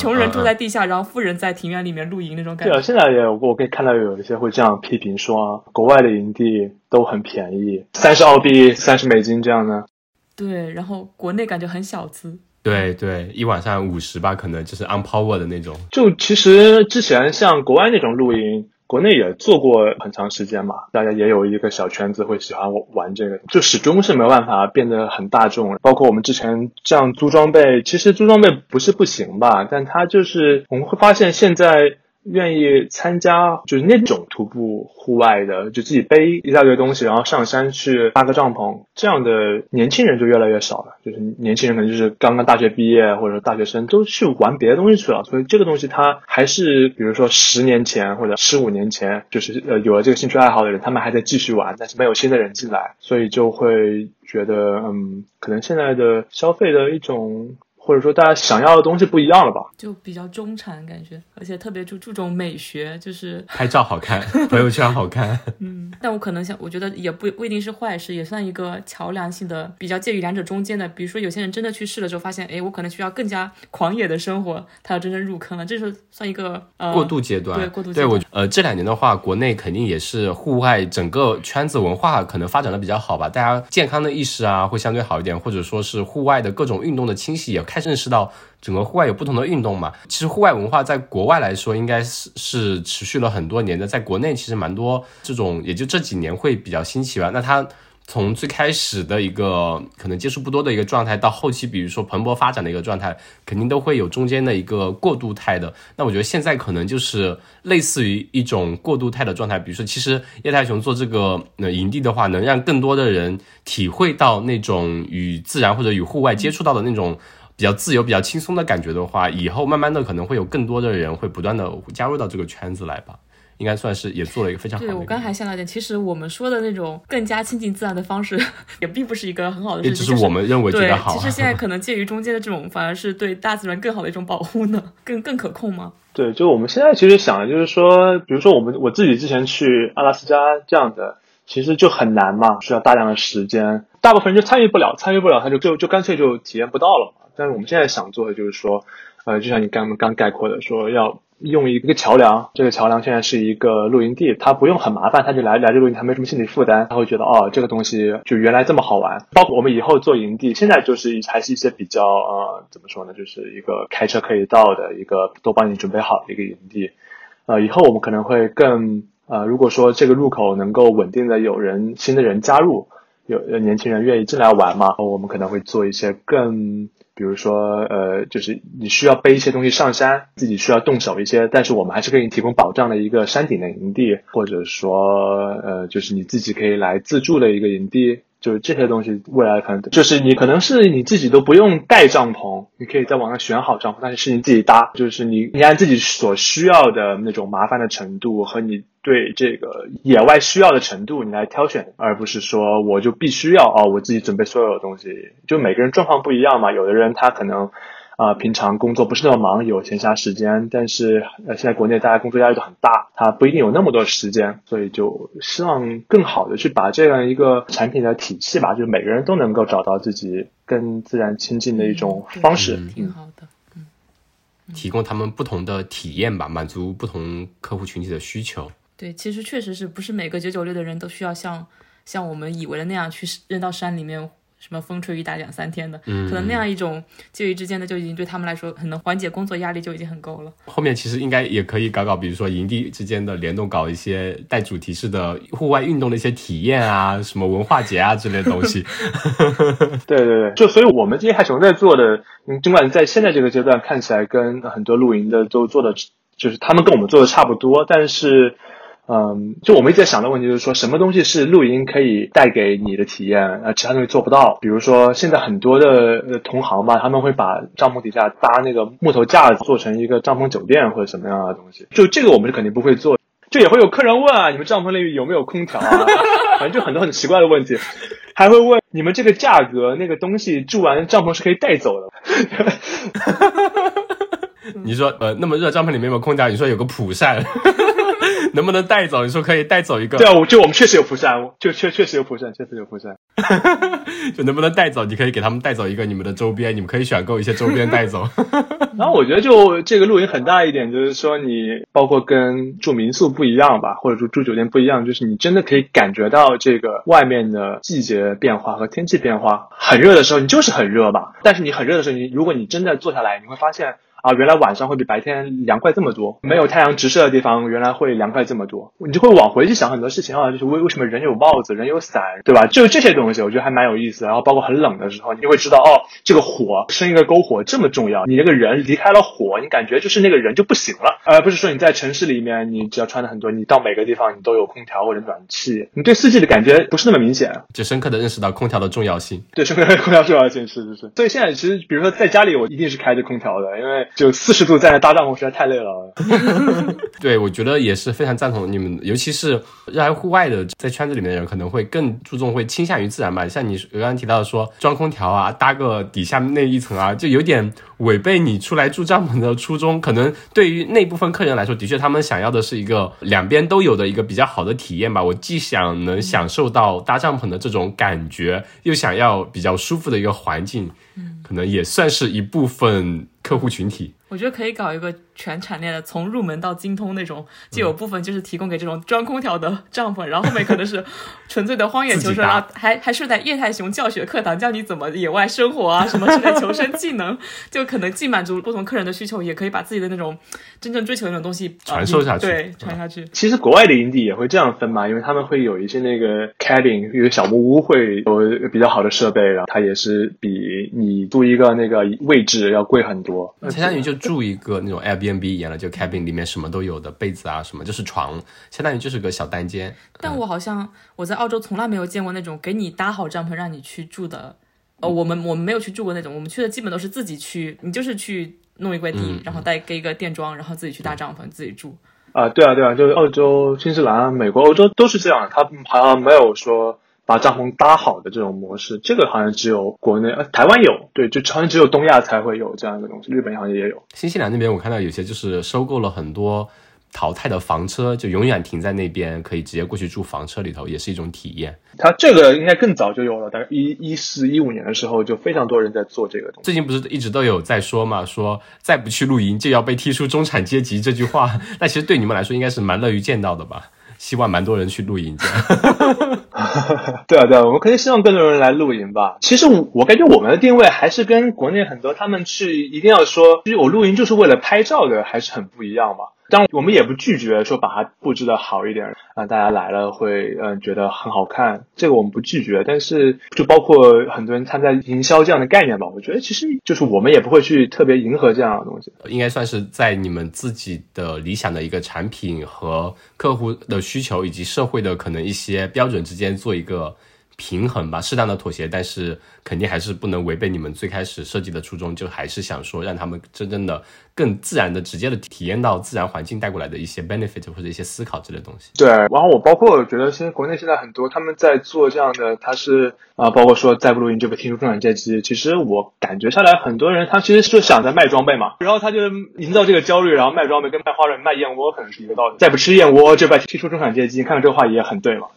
穷人住在地下，然后富人在庭院里面露营那种感觉。对啊，现在也有，我可以看到有一些会这样批评说，国外的营地都很便宜，三十澳币、三十美金这样的。对，然后国内感觉很小资。对对，一晚上五十吧，可能就是 on power 的那种。就其实之前像国外那种露营。国内也做过很长时间嘛，大家也有一个小圈子会喜欢玩这个，就始终是没有办法变得很大众。包括我们之前这样租装备，其实租装备不是不行吧，但它就是我们会发现现在愿意参加就是那种徒步户外的，就自己背一大堆东西，然后上山去搭个帐篷，这样的年轻人就越来越少了。就是年轻人可能就是刚刚大学毕业或者大学生都去玩别的东西去了，所以这个东西它还是比如说十年前或者十五年前，就是呃有了这个兴趣爱好的人，他们还在继续玩，但是没有新的人进来，所以就会觉得嗯，可能现在的消费的一种。或者说大家想要的东西不一样了吧？就比较中产感觉，而且特别注注重美学，就是 拍照好看，朋友圈好看。嗯，但我可能想，我觉得也不不一定是坏事，也算一个桥梁性的，比较介于两者中间的。比如说有些人真的去试了之后，发现，哎，我可能需要更加狂野的生活，他要真正入坑了，这是算一个呃过渡阶段。对过渡阶段。对我呃这两年的话，国内肯定也是户外整个圈子文化可能发展的比较好吧，大家健康的意识啊会相对好一点，或者说是户外的各种运动的清晰也开认识到。整个户外有不同的运动嘛？其实户外文化在国外来说，应该是是持续了很多年的。在国内其实蛮多这种，也就这几年会比较兴起吧。那它从最开始的一个可能接触不多的一个状态，到后期比如说蓬勃发展的一个状态，肯定都会有中间的一个过渡态的。那我觉得现在可能就是类似于一种过渡态的状态。比如说，其实叶太雄做这个呃营地的话，能让更多的人体会到那种与自然或者与户外接触到的那种。比较自由、比较轻松的感觉的话，以后慢慢的可能会有更多的人会不断的加入到这个圈子来吧，应该算是也做了一个非常好的。对我刚还想到一点，其实我们说的那种更加亲近自然的方式，也并不是一个很好的事情。只是我们认为觉得好。其实现在可能 介于中间的这种，反而是对大自然更好的一种保护呢，更更可控吗？对，就我们现在其实想的就是说，比如说我们我自己之前去阿拉斯加这样的，其实就很难嘛，需要大量的时间，大部分人就参与不了，参与不了他就就就干脆就体验不到了。但是我们现在想做的就是说，呃，就像你刚刚概括的，说要用一个桥梁，这个桥梁现在是一个露营地，他不用很麻烦，他就来来这露营，他没什么心理负担，他会觉得哦，这个东西就原来这么好玩。包括我们以后做营地，现在就是还是一些比较呃，怎么说呢，就是一个开车可以到的一个都帮你准备好的一个营地。呃，以后我们可能会更呃，如果说这个入口能够稳定的有人新的人加入，有年轻人愿意进来玩嘛，我们可能会做一些更。比如说，呃，就是你需要背一些东西上山，自己需要动手一些，但是我们还是可以提供保障的一个山顶的营地，或者说，呃，就是你自己可以来自助的一个营地。就是这些东西，未来可能就是你可能是你自己都不用带帐篷，你可以在网上选好帐篷，但是是你自己搭，就是你你按自己所需要的那种麻烦的程度和你对这个野外需要的程度，你来挑选，而不是说我就必须要哦，我自己准备所有的东西。就每个人状况不一样嘛，有的人他可能。啊，平常工作不是那么忙，有闲暇时间，但是呃，现在国内大家工作压力都很大，他不一定有那么多时间，所以就希望更好的去把这样一个产品的体系吧，就是每个人都能够找到自己跟自然亲近的一种方式，挺好的，嗯，提供他们不同的体验吧，满足不同客户群体的需求。对，其实确实是不是每个九九六的人都需要像像我们以为的那样去扔到山里面。什么风吹雨打两三天的，可能那样一种介于之间的就已经对他们来说，可能缓解工作压力就已经很够了。后面其实应该也可以搞搞，比如说营地之间的联动，搞一些带主题式的户外运动的一些体验啊，什么文化节啊之类的东西。对对对，就所以我们这些还熊在做的，尽管在现在这个阶段看起来跟很多露营的都做的，就是他们跟我们做的差不多，但是。嗯，就我们一直在想的问题就是说，什么东西是露营可以带给你的体验，呃，其他东西做不到。比如说，现在很多的同行吧，他们会把帐篷底下搭那个木头架子，做成一个帐篷酒店或者什么样的东西。就这个，我们是肯定不会做。就也会有客人问啊，你们帐篷里有没有空调啊？反正就很多很奇怪的问题，还会问你们这个价格，那个东西住完帐篷是可以带走的。你说，呃，那么热帐篷里面有没有空调？你说有个蒲扇。能不能带走？你说可以带走一个？对啊，我就我们确实有蒲扇，就确确实有蒲扇，确实有蒲扇。就能不能带走？你可以给他们带走一个你们的周边，你们可以选购一些周边带走。然后我觉得就这个露营很大一点，就是说你包括跟住民宿不一样吧，或者说住酒店不一样，就是你真的可以感觉到这个外面的季节变化和天气变化。很热的时候你就是很热吧，但是你很热的时候，你如果你真的坐下来，你会发现。啊，原来晚上会比白天凉快这么多，没有太阳直射的地方原来会凉快这么多，你就会往回去想很多事情啊，就是为为什么人有帽子，人有伞，对吧？就这些东西，我觉得还蛮有意思。然后包括很冷的时候，你就会知道哦，这个火生一个篝火这么重要，你那个人离开了火，你感觉就是那个人就不行了，而不是说你在城市里面，你只要穿的很多，你到每个地方你都有空调或者暖气，你对四季的感觉不是那么明显，就深刻的认识到空调的重要性。对，深刻的空调重要性是是是。所以现在其实，比如说在家里，我一定是开着空调的，因为就四十度在那搭帐篷实在太累了。对，我觉得也是非常赞同你们，尤其是热爱户外的在圈子里面的人，可能会更注重，会倾向于自然吧。像你刚刚提到的说装空调啊，搭个底下那一层啊，就有点违背你出来住帐篷的初衷。可能对于那部分客人来说，的确他们想要的是一个两边都有的一个比较好的体验吧。我既想能享受到搭帐篷的这种感觉，又想要比较舒服的一个环境，嗯，可能也算是一部分客户群体。我觉得可以搞一个全产业链的，从入门到精通那种，就有部分就是提供给这种装空调的帐篷，然后后面可能是 纯粹的荒野求生，然后还还顺带液态熊教学课堂，教你怎么野外生活啊，什么之类求生技能，就可能既满足不同客人的需求，也可以把自己的那种真正追求的那种东西传授下去，对，传下去。其实国外的营地也会这样分嘛，因为他们会有一些那个 cabin，有小木屋会有比较好的设备，然后它也是比你租一个那个位置要贵很多，相当于就。住一个那种 Airbnb 一样的，就 cabin 里面什么都有的，被子啊什么，就是床，相当于就是个小单间。但我好像我在澳洲从来没有见过那种给你搭好帐篷让你去住的。呃，我们我们没有去住过那种，我们去的基本都是自己去，你就是去弄一块地，然后带给一个电桩，然后自己去搭帐篷，自己住。啊，对啊，对啊，就是澳洲、新西兰、美国、欧洲都是这样，他好像没有说。把帐篷搭好的这种模式，这个好像只有国内，呃，台湾有，对，就好像只有东亚才会有这样一个东西，日本好像也有。新西兰那边我看到有些就是收购了很多淘汰的房车，就永远停在那边，可以直接过去住房车里头，也是一种体验。它这个应该更早就有了，大概一一四一五年的时候就非常多人在做这个东西。最近不是一直都有在说嘛，说再不去露营就要被踢出中产阶级这句话，那其实对你们来说应该是蛮乐于见到的吧？希望蛮多人去露营，这样。对啊，对啊，我们肯定希望更多人来露营吧。其实我我感觉我们的定位还是跟国内很多他们去一定要说，其实我露营就是为了拍照的，还是很不一样吧。当，我们也不拒绝说把它布置的好一点，让大家来了会嗯觉得很好看，这个我们不拒绝。但是就包括很多人参加营销这样的概念吧，我觉得其实就是我们也不会去特别迎合这样的东西。应该算是在你们自己的理想的一个产品和客户的需求以及社会的可能一些标准之间做一个平衡吧，适当的妥协，但是肯定还是不能违背你们最开始设计的初衷，就还是想说让他们真正的。更自然的、直接的体验到自然环境带过来的一些 benefit 或者一些思考之类的东西。对，然后我包括觉得，现在国内现在很多他们在做这样的，他是啊，包括说再不录音就被踢出中产阶级。其实我感觉下来，很多人他其实是想在卖装备嘛，然后他就营造这个焦虑，然后卖装备跟卖花蕊、卖燕窝可能是一个道理。再不吃燕窝就被踢出中产阶级，看看这话也很对嘛。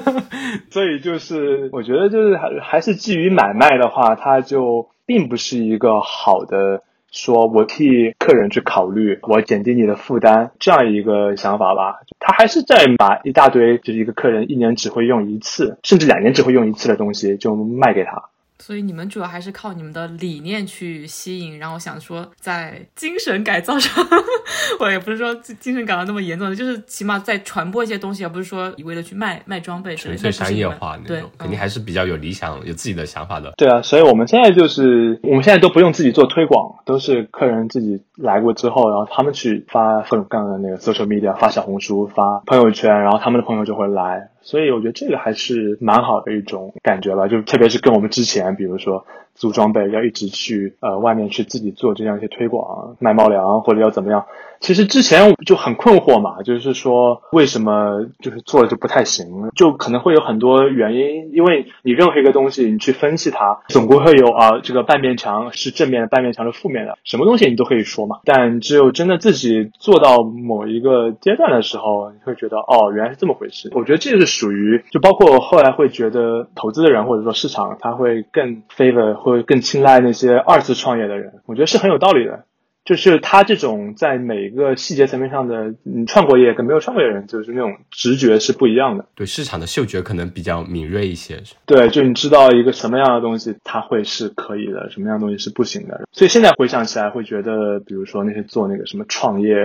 所以就是我觉得就是还还是基于买卖的话，它就并不是一个好的。说我替客人去考虑，我减低你的负担，这样一个想法吧。他还是在把一大堆，就是一个客人一年只会用一次，甚至两年只会用一次的东西，就卖给他。所以你们主要还是靠你们的理念去吸引，然后想说在精神改造上，我也不是说精神改造那么严重的，就是起码在传播一些东西，而不是说一味的去卖卖装备，纯粹商业化那种，肯定还是比较有理想、有自己的想法的。对啊，所以我们现在就是，我们现在都不用自己做推广，都是客人自己来过之后，然后他们去发各种各样的那个 social media，发小红书、发朋友圈，然后他们的朋友就会来。所以我觉得这个还是蛮好的一种感觉吧，就特别是跟我们之前，比如说租装备要一直去呃外面去自己做这样一些推广、卖猫粮或者要怎么样。其实之前就很困惑嘛，就是说为什么就是做的就不太行，就可能会有很多原因。因为你任何一个东西，你去分析它，总归会有啊，这个半面墙是正面的，半面墙是负面的。什么东西你都可以说嘛，但只有真的自己做到某一个阶段的时候，你会觉得哦，原来是这么回事。我觉得这是属于，就包括后来会觉得投资的人或者说市场，他会更 favor 会更青睐那些二次创业的人。我觉得是很有道理的。就是他这种在每个细节层面上的，嗯，创过业跟没有创过业的人，就是那种直觉是不一样的。对市场的嗅觉可能比较敏锐一些。对，就你知道一个什么样的东西它会是可以的，什么样的东西是不行的。所以现在回想起来，会觉得，比如说那些做那个什么创业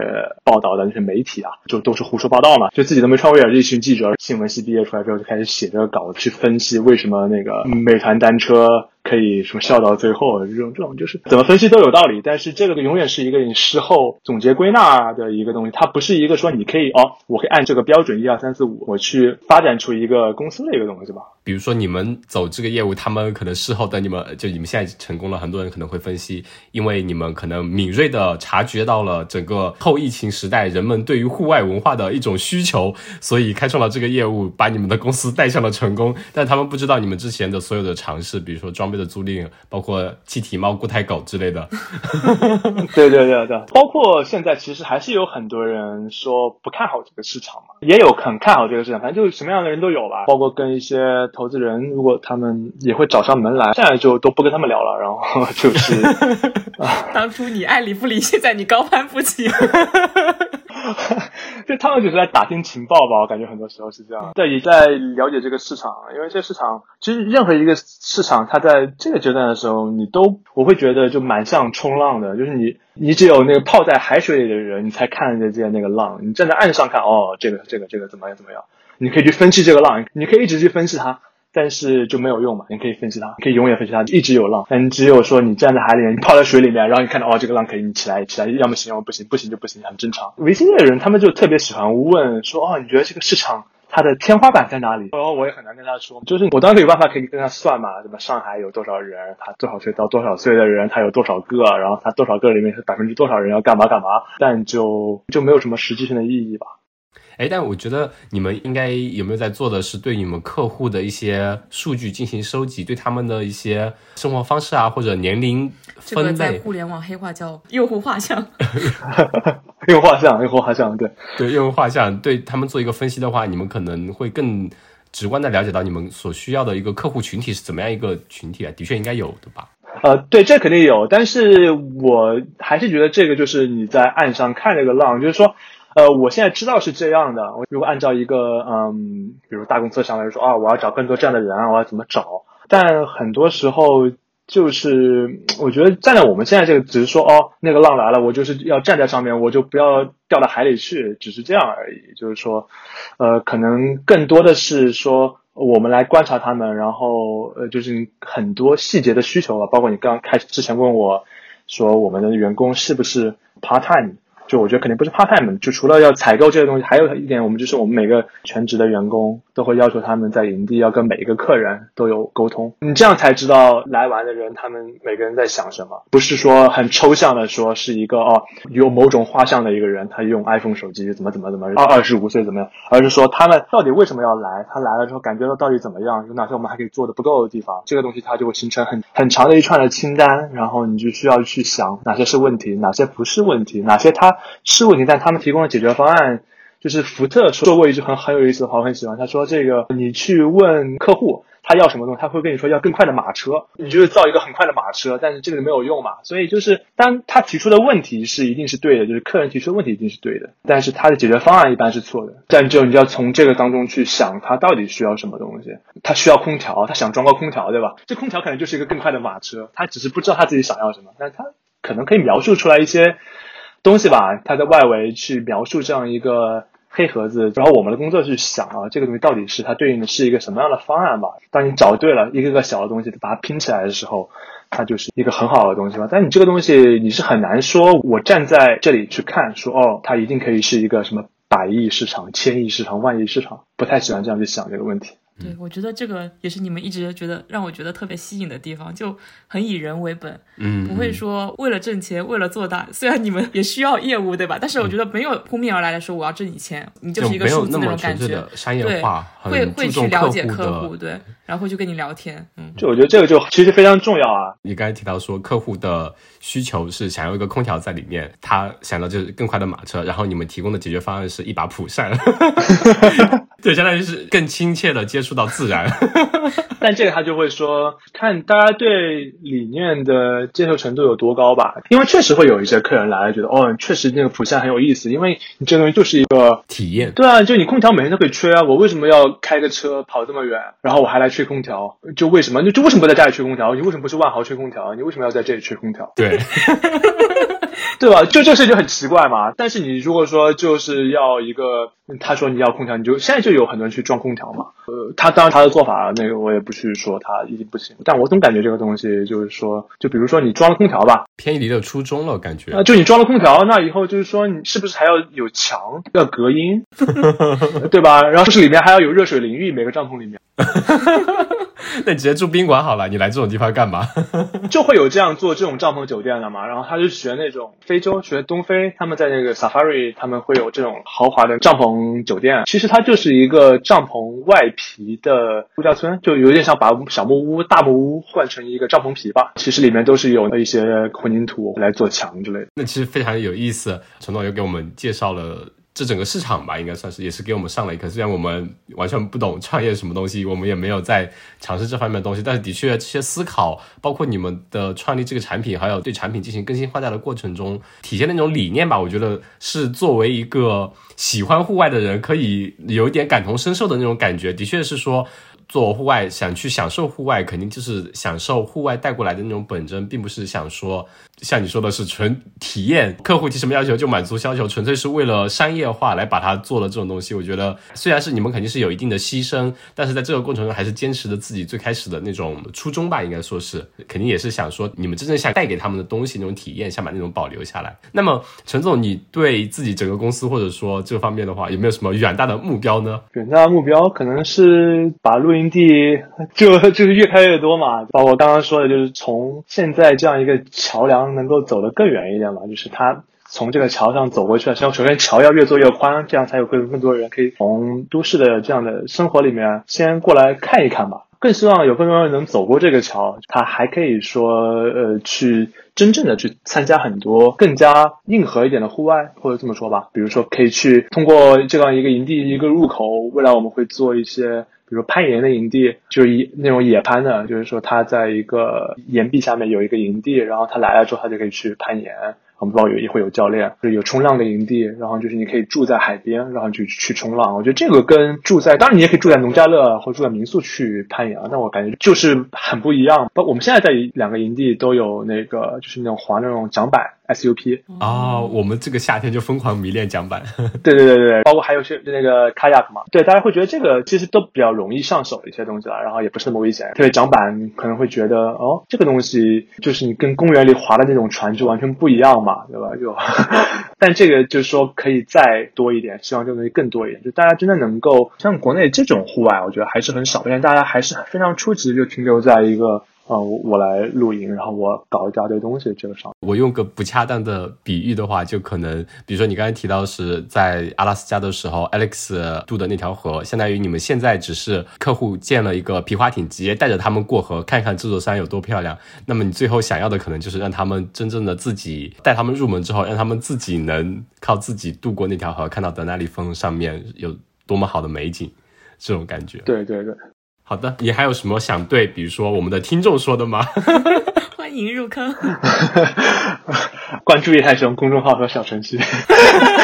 报道的那些媒体啊，就都是胡说八道嘛，就自己都没创过业，一群记者新闻系毕业出来之后就开始写这个稿子去分析为什么那个美团单车。可以什么笑到最后，这种这种就是怎么分析都有道理，但是这个永远是一个你事后总结归纳的一个东西，它不是一个说你可以哦，我可以按这个标准一二三四五，我去发展出一个公司的一个东西吧。比如说你们走这个业务，他们可能事后等你们就你们现在成功了，很多人可能会分析，因为你们可能敏锐的察觉到了整个后疫情时代人们对于户外文化的一种需求，所以开创了这个业务，把你们的公司带向了成功。但他们不知道你们之前的所有的尝试，比如说装备的租赁，包括气体猫、固态狗之类的。对对对对，包括现在其实还是有很多人说不看好这个市场嘛，也有很看好这个市场，反正就是什么样的人都有吧，包括跟一些。投资人如果他们也会找上门来，现在就都不跟他们聊了，然后就是，当初你爱理不理，现在你高攀不起，就他们就是在打听情报吧，我感觉很多时候是这样。对，也在了解这个市场，因为这市场其实任何一个市场，它在这个阶段的时候，你都我会觉得就蛮像冲浪的，就是你你只有那个泡在海水里的人，你才看得见那个浪，你站在岸上看，哦，这个这个这个怎么样怎么样。你可以去分析这个浪，你可以一直去分析它，但是就没有用嘛。你可以分析它，可以永远分析它，一直有浪。但只有说你站在海里面，你泡在水里面，然后你看到哦，这个浪可以，你起来起来，要么行，要么不行，不行就不行，很正常。维新的人他们就特别喜欢问说哦，你觉得这个市场它的天花板在哪里？然后我也很难跟他说，就是我当时有办法可以跟他算嘛，什么上海有多少人，他多少岁到多少岁的人，他有多少个，然后他多少个里面是百分之多少人要干嘛干嘛，但就就没有什么实际性的意义吧。哎，但我觉得你们应该有没有在做的是对你们客户的一些数据进行收集，对他们的一些生活方式啊或者年龄分类，在互联网黑话叫用户画像，用户画像，用户画像，对 对，用户画像，对他们做一个分析的话，你们可能会更直观的了解到你们所需要的一个客户群体是怎么样一个群体啊？的确应该有的吧？呃，对，这肯定有，但是我还是觉得这个就是你在岸上看这个浪，就是说。呃，我现在知道是这样的。我如果按照一个嗯，比如大公司上来说啊，我要找更多这样的人啊，我要怎么找？但很多时候就是，我觉得站在我们现在这个，只是说哦，那个浪来了，我就是要站在上面，我就不要掉到海里去，只是这样而已。就是说，呃，可能更多的是说，我们来观察他们，然后呃，就是很多细节的需求啊，包括你刚开始之前问我说，我们的员工是不是 part time？就我觉得肯定不是 part time，就除了要采购这些东西，还有一点，我们就是我们每个全职的员工都会要求他们在营地要跟每一个客人都有沟通，你这样才知道来玩的人他们每个人在想什么，不是说很抽象的说是一个哦有某种画像的一个人，他用 iPhone 手机怎么怎么怎么二二十五岁怎么样，而是说他们到底为什么要来，他来了之后感觉到到底怎么样，有哪些我们还可以做的不够的地方，这个东西它就会形成很很长的一串的清单，然后你就需要去想哪些是问题，哪些不是问题，哪些他。是问题，但他们提供的解决方案就是福特说过一句很很有意思的话，我很喜欢。他说：“这个你去问客户他要什么东西，他会跟你说要更快的马车，你就是造一个很快的马车，但是这个没有用嘛。所以就是当他提出的问题是一定是对的，就是客人提出的问题一定是对的，但是他的解决方案一般是错的。但就你要从这个当中去想，他到底需要什么东西？他需要空调，他想装个空调，对吧？这空调可能就是一个更快的马车，他只是不知道他自己想要什么，但是他可能可以描述出来一些。”东西吧，它在外围去描述这样一个黑盒子，然后我们的工作去想啊，这个东西到底是它对应的是一个什么样的方案吧？当你找对了一个个小的东西，把它拼起来的时候，它就是一个很好的东西吧。但你这个东西你是很难说，我站在这里去看，说哦，它一定可以是一个什么百亿市场、千亿市场、万亿市场，不太喜欢这样去想这个问题。对，我觉得这个也是你们一直觉得让我觉得特别吸引的地方，就很以人为本，嗯，不会说为了挣钱，为了做大。虽然你们也需要业务，对吧？但是我觉得没有扑面而来的说我要挣你钱，你就是一个数字那种感觉，商业化，会会去了解客户，对。然后会去跟你聊天。嗯，就我觉得这个就其实非常重要啊。你刚才提到说客户的需求是想要一个空调在里面，他想到就是更快的马车，然后你们提供的解决方案是一把蒲扇，对，相当于是更亲切的接触到自然。但这个他就会说，看大家对理念的接受程度有多高吧。因为确实会有一些客人来了，觉得哦，确实那个蒲扇很有意思，因为你这东西就是一个体验。对啊，就你空调每天都可以吹啊，我为什么要开个车跑这么远，然后我还来吹空调？就为什么？就就为什么不在家里吹空调？你为什么不去万豪吹空调？你为什么要在这里吹空调？对。对吧？就这事就很奇怪嘛。但是你如果说就是要一个，他说你要空调，你就现在就有很多人去装空调嘛。呃，他当然他的做法那个我也不去说他一定不行，但我总感觉这个东西就是说，就比如说你装了空调吧，偏离了初衷了，感觉。啊，就你装了空调，那以后就是说你是不是还要有墙要隔音，对吧？然后是里面还要有热水淋浴，每个帐篷里面。那你直接住宾馆好了，你来这种地方干嘛？就会有这样做这种帐篷酒店的嘛。然后他就学那种非洲，学东非，他们在那个 safari，他们会有这种豪华的帐篷酒店。其实它就是一个帐篷外皮的度假村，就有点像把小木屋、大木屋换成一个帐篷皮吧。其实里面都是有一些混凝土来做墙之类的。那其实非常有意思。陈总又给我们介绍了。这整个市场吧，应该算是也是给我们上了一课。虽然我们完全不懂创业什么东西，我们也没有在尝试这方面的东西，但是的确这些思考，包括你们的创立这个产品，还有对产品进行更新换代的过程中体现的那种理念吧，我觉得是作为一个喜欢户外的人可以有一点感同身受的那种感觉。的确是说。做户外想去享受户外，肯定就是享受户外带过来的那种本真，并不是想说像你说的是纯体验。客户提什么要求就满足要求，纯粹是为了商业化来把它做了这种东西。我觉得虽然是你们肯定是有一定的牺牲，但是在这个过程中还是坚持着自己最开始的那种初衷吧。应该说是肯定也是想说你们真正想带给他们的东西那种体验，想把那种保留下来。那么陈总，你对自己整个公司或者说这方面的话，有没有什么远大的目标呢？远大的目标可能是把录音。营地就 就是越开越多嘛，包括刚刚说的，就是从现在这样一个桥梁能够走得更远一点嘛，就是他从这个桥上走过去了。先首先桥要越做越宽，这样才有更更多人可以从都市的这样的生活里面先过来看一看吧。更希望有更多人能走过这个桥，他还可以说呃去真正的去参加很多更加硬核一点的户外，或者这么说吧，比如说可以去通过这样一个营地一个入口，未来我们会做一些。比如攀岩的营地，就是一那种野攀的，就是说他在一个岩壁下面有一个营地，然后他来了之后，他就可以去攀岩。我们包有也会有教练，就是有冲浪的营地，然后就是你可以住在海边，然后去去冲浪。我觉得这个跟住在，当然你也可以住在农家乐或住在民宿去攀岩，但我感觉就是很不一样。包我们现在在两个营地都有那个，就是那种滑那种桨板 SUP 啊，我们这个夏天就疯狂迷恋桨板。对对对对，包括还有些那个 kayak 嘛，对，大家会觉得这个其实都比较容易上手的一些东西了，然后也不是那么危险。特别桨板可能会觉得哦，这个东西就是你跟公园里划的那种船就完全不一样嘛。对吧？就，但这个就是说可以再多一点，希望这个东西更多一点。就大家真的能够像国内这种户外，我觉得还是很少，因为大家还是非常初级，就停留在一个。啊，我来露营，然后我搞一大堆东西，这个上。我用个不恰当的比喻的话，就可能，比如说你刚才提到是在阿拉斯加的时候，Alex 渡的那条河，相当于你们现在只是客户建了一个皮划艇，直接带着他们过河，看看这座山有多漂亮。那么你最后想要的可能就是让他们真正的自己带他们入门之后，让他们自己能靠自己渡过那条河，看到德纳利峰上面有多么好的美景，这种感觉。对对对。好的，你还有什么想对，比如说我们的听众说的吗？欢迎入坑，关注叶太熊公众号和小程序。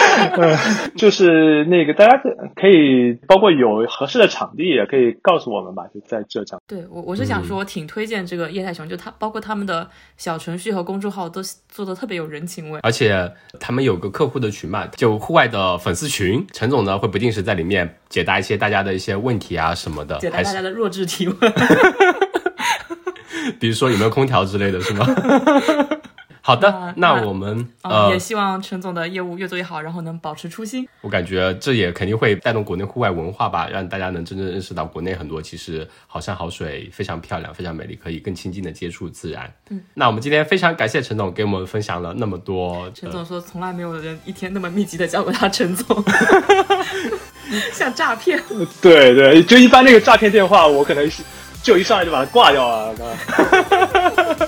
就是那个大家可可以，包括有合适的场地，也可以告诉我们吧。就在浙江。对我，我是想说，挺推荐这个叶太熊，就他包括他们的小程序和公众号都做的特别有人情味，而且他们有个客户的群嘛，就户外的粉丝群，陈总呢会不定时在里面解答一些大家的一些问题啊什么的，解答大家的弱智提问。比如说有没有空调之类的是吗？好的，那我们呃也希望陈总的业务越做越好，然后能保持初心。我感觉这也肯定会带动国内户外文化吧，让大家能真正认识到国内很多其实好山好水非常漂亮、非常美丽，可以更亲近的接触自然。嗯，那我们今天非常感谢陈总给我们分享了那么多。陈总说从来没有人一天那么密集的叫过他陈总，像诈骗。对对，就一般那个诈骗电话，我可能是。就一上来就把它挂掉了。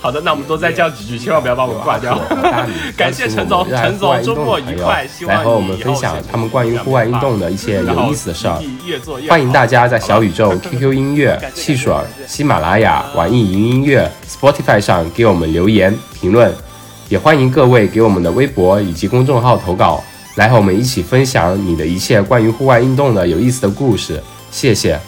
好的，那我们多再叫几句，千万不要把我们挂掉。感谢陈总，陈总周末愉快，希望来和我们分享他们关于户外运动的一些有意思的事儿。欢迎大家在小宇宙、QQ 音乐、汽水、喜马拉雅、网易云音乐、Spotify 上给我们留言评论，也欢迎各位给我们的微博以及公众号投稿，来和我们一起分享你的一切关于户外运动的有意思的故事。谢谢。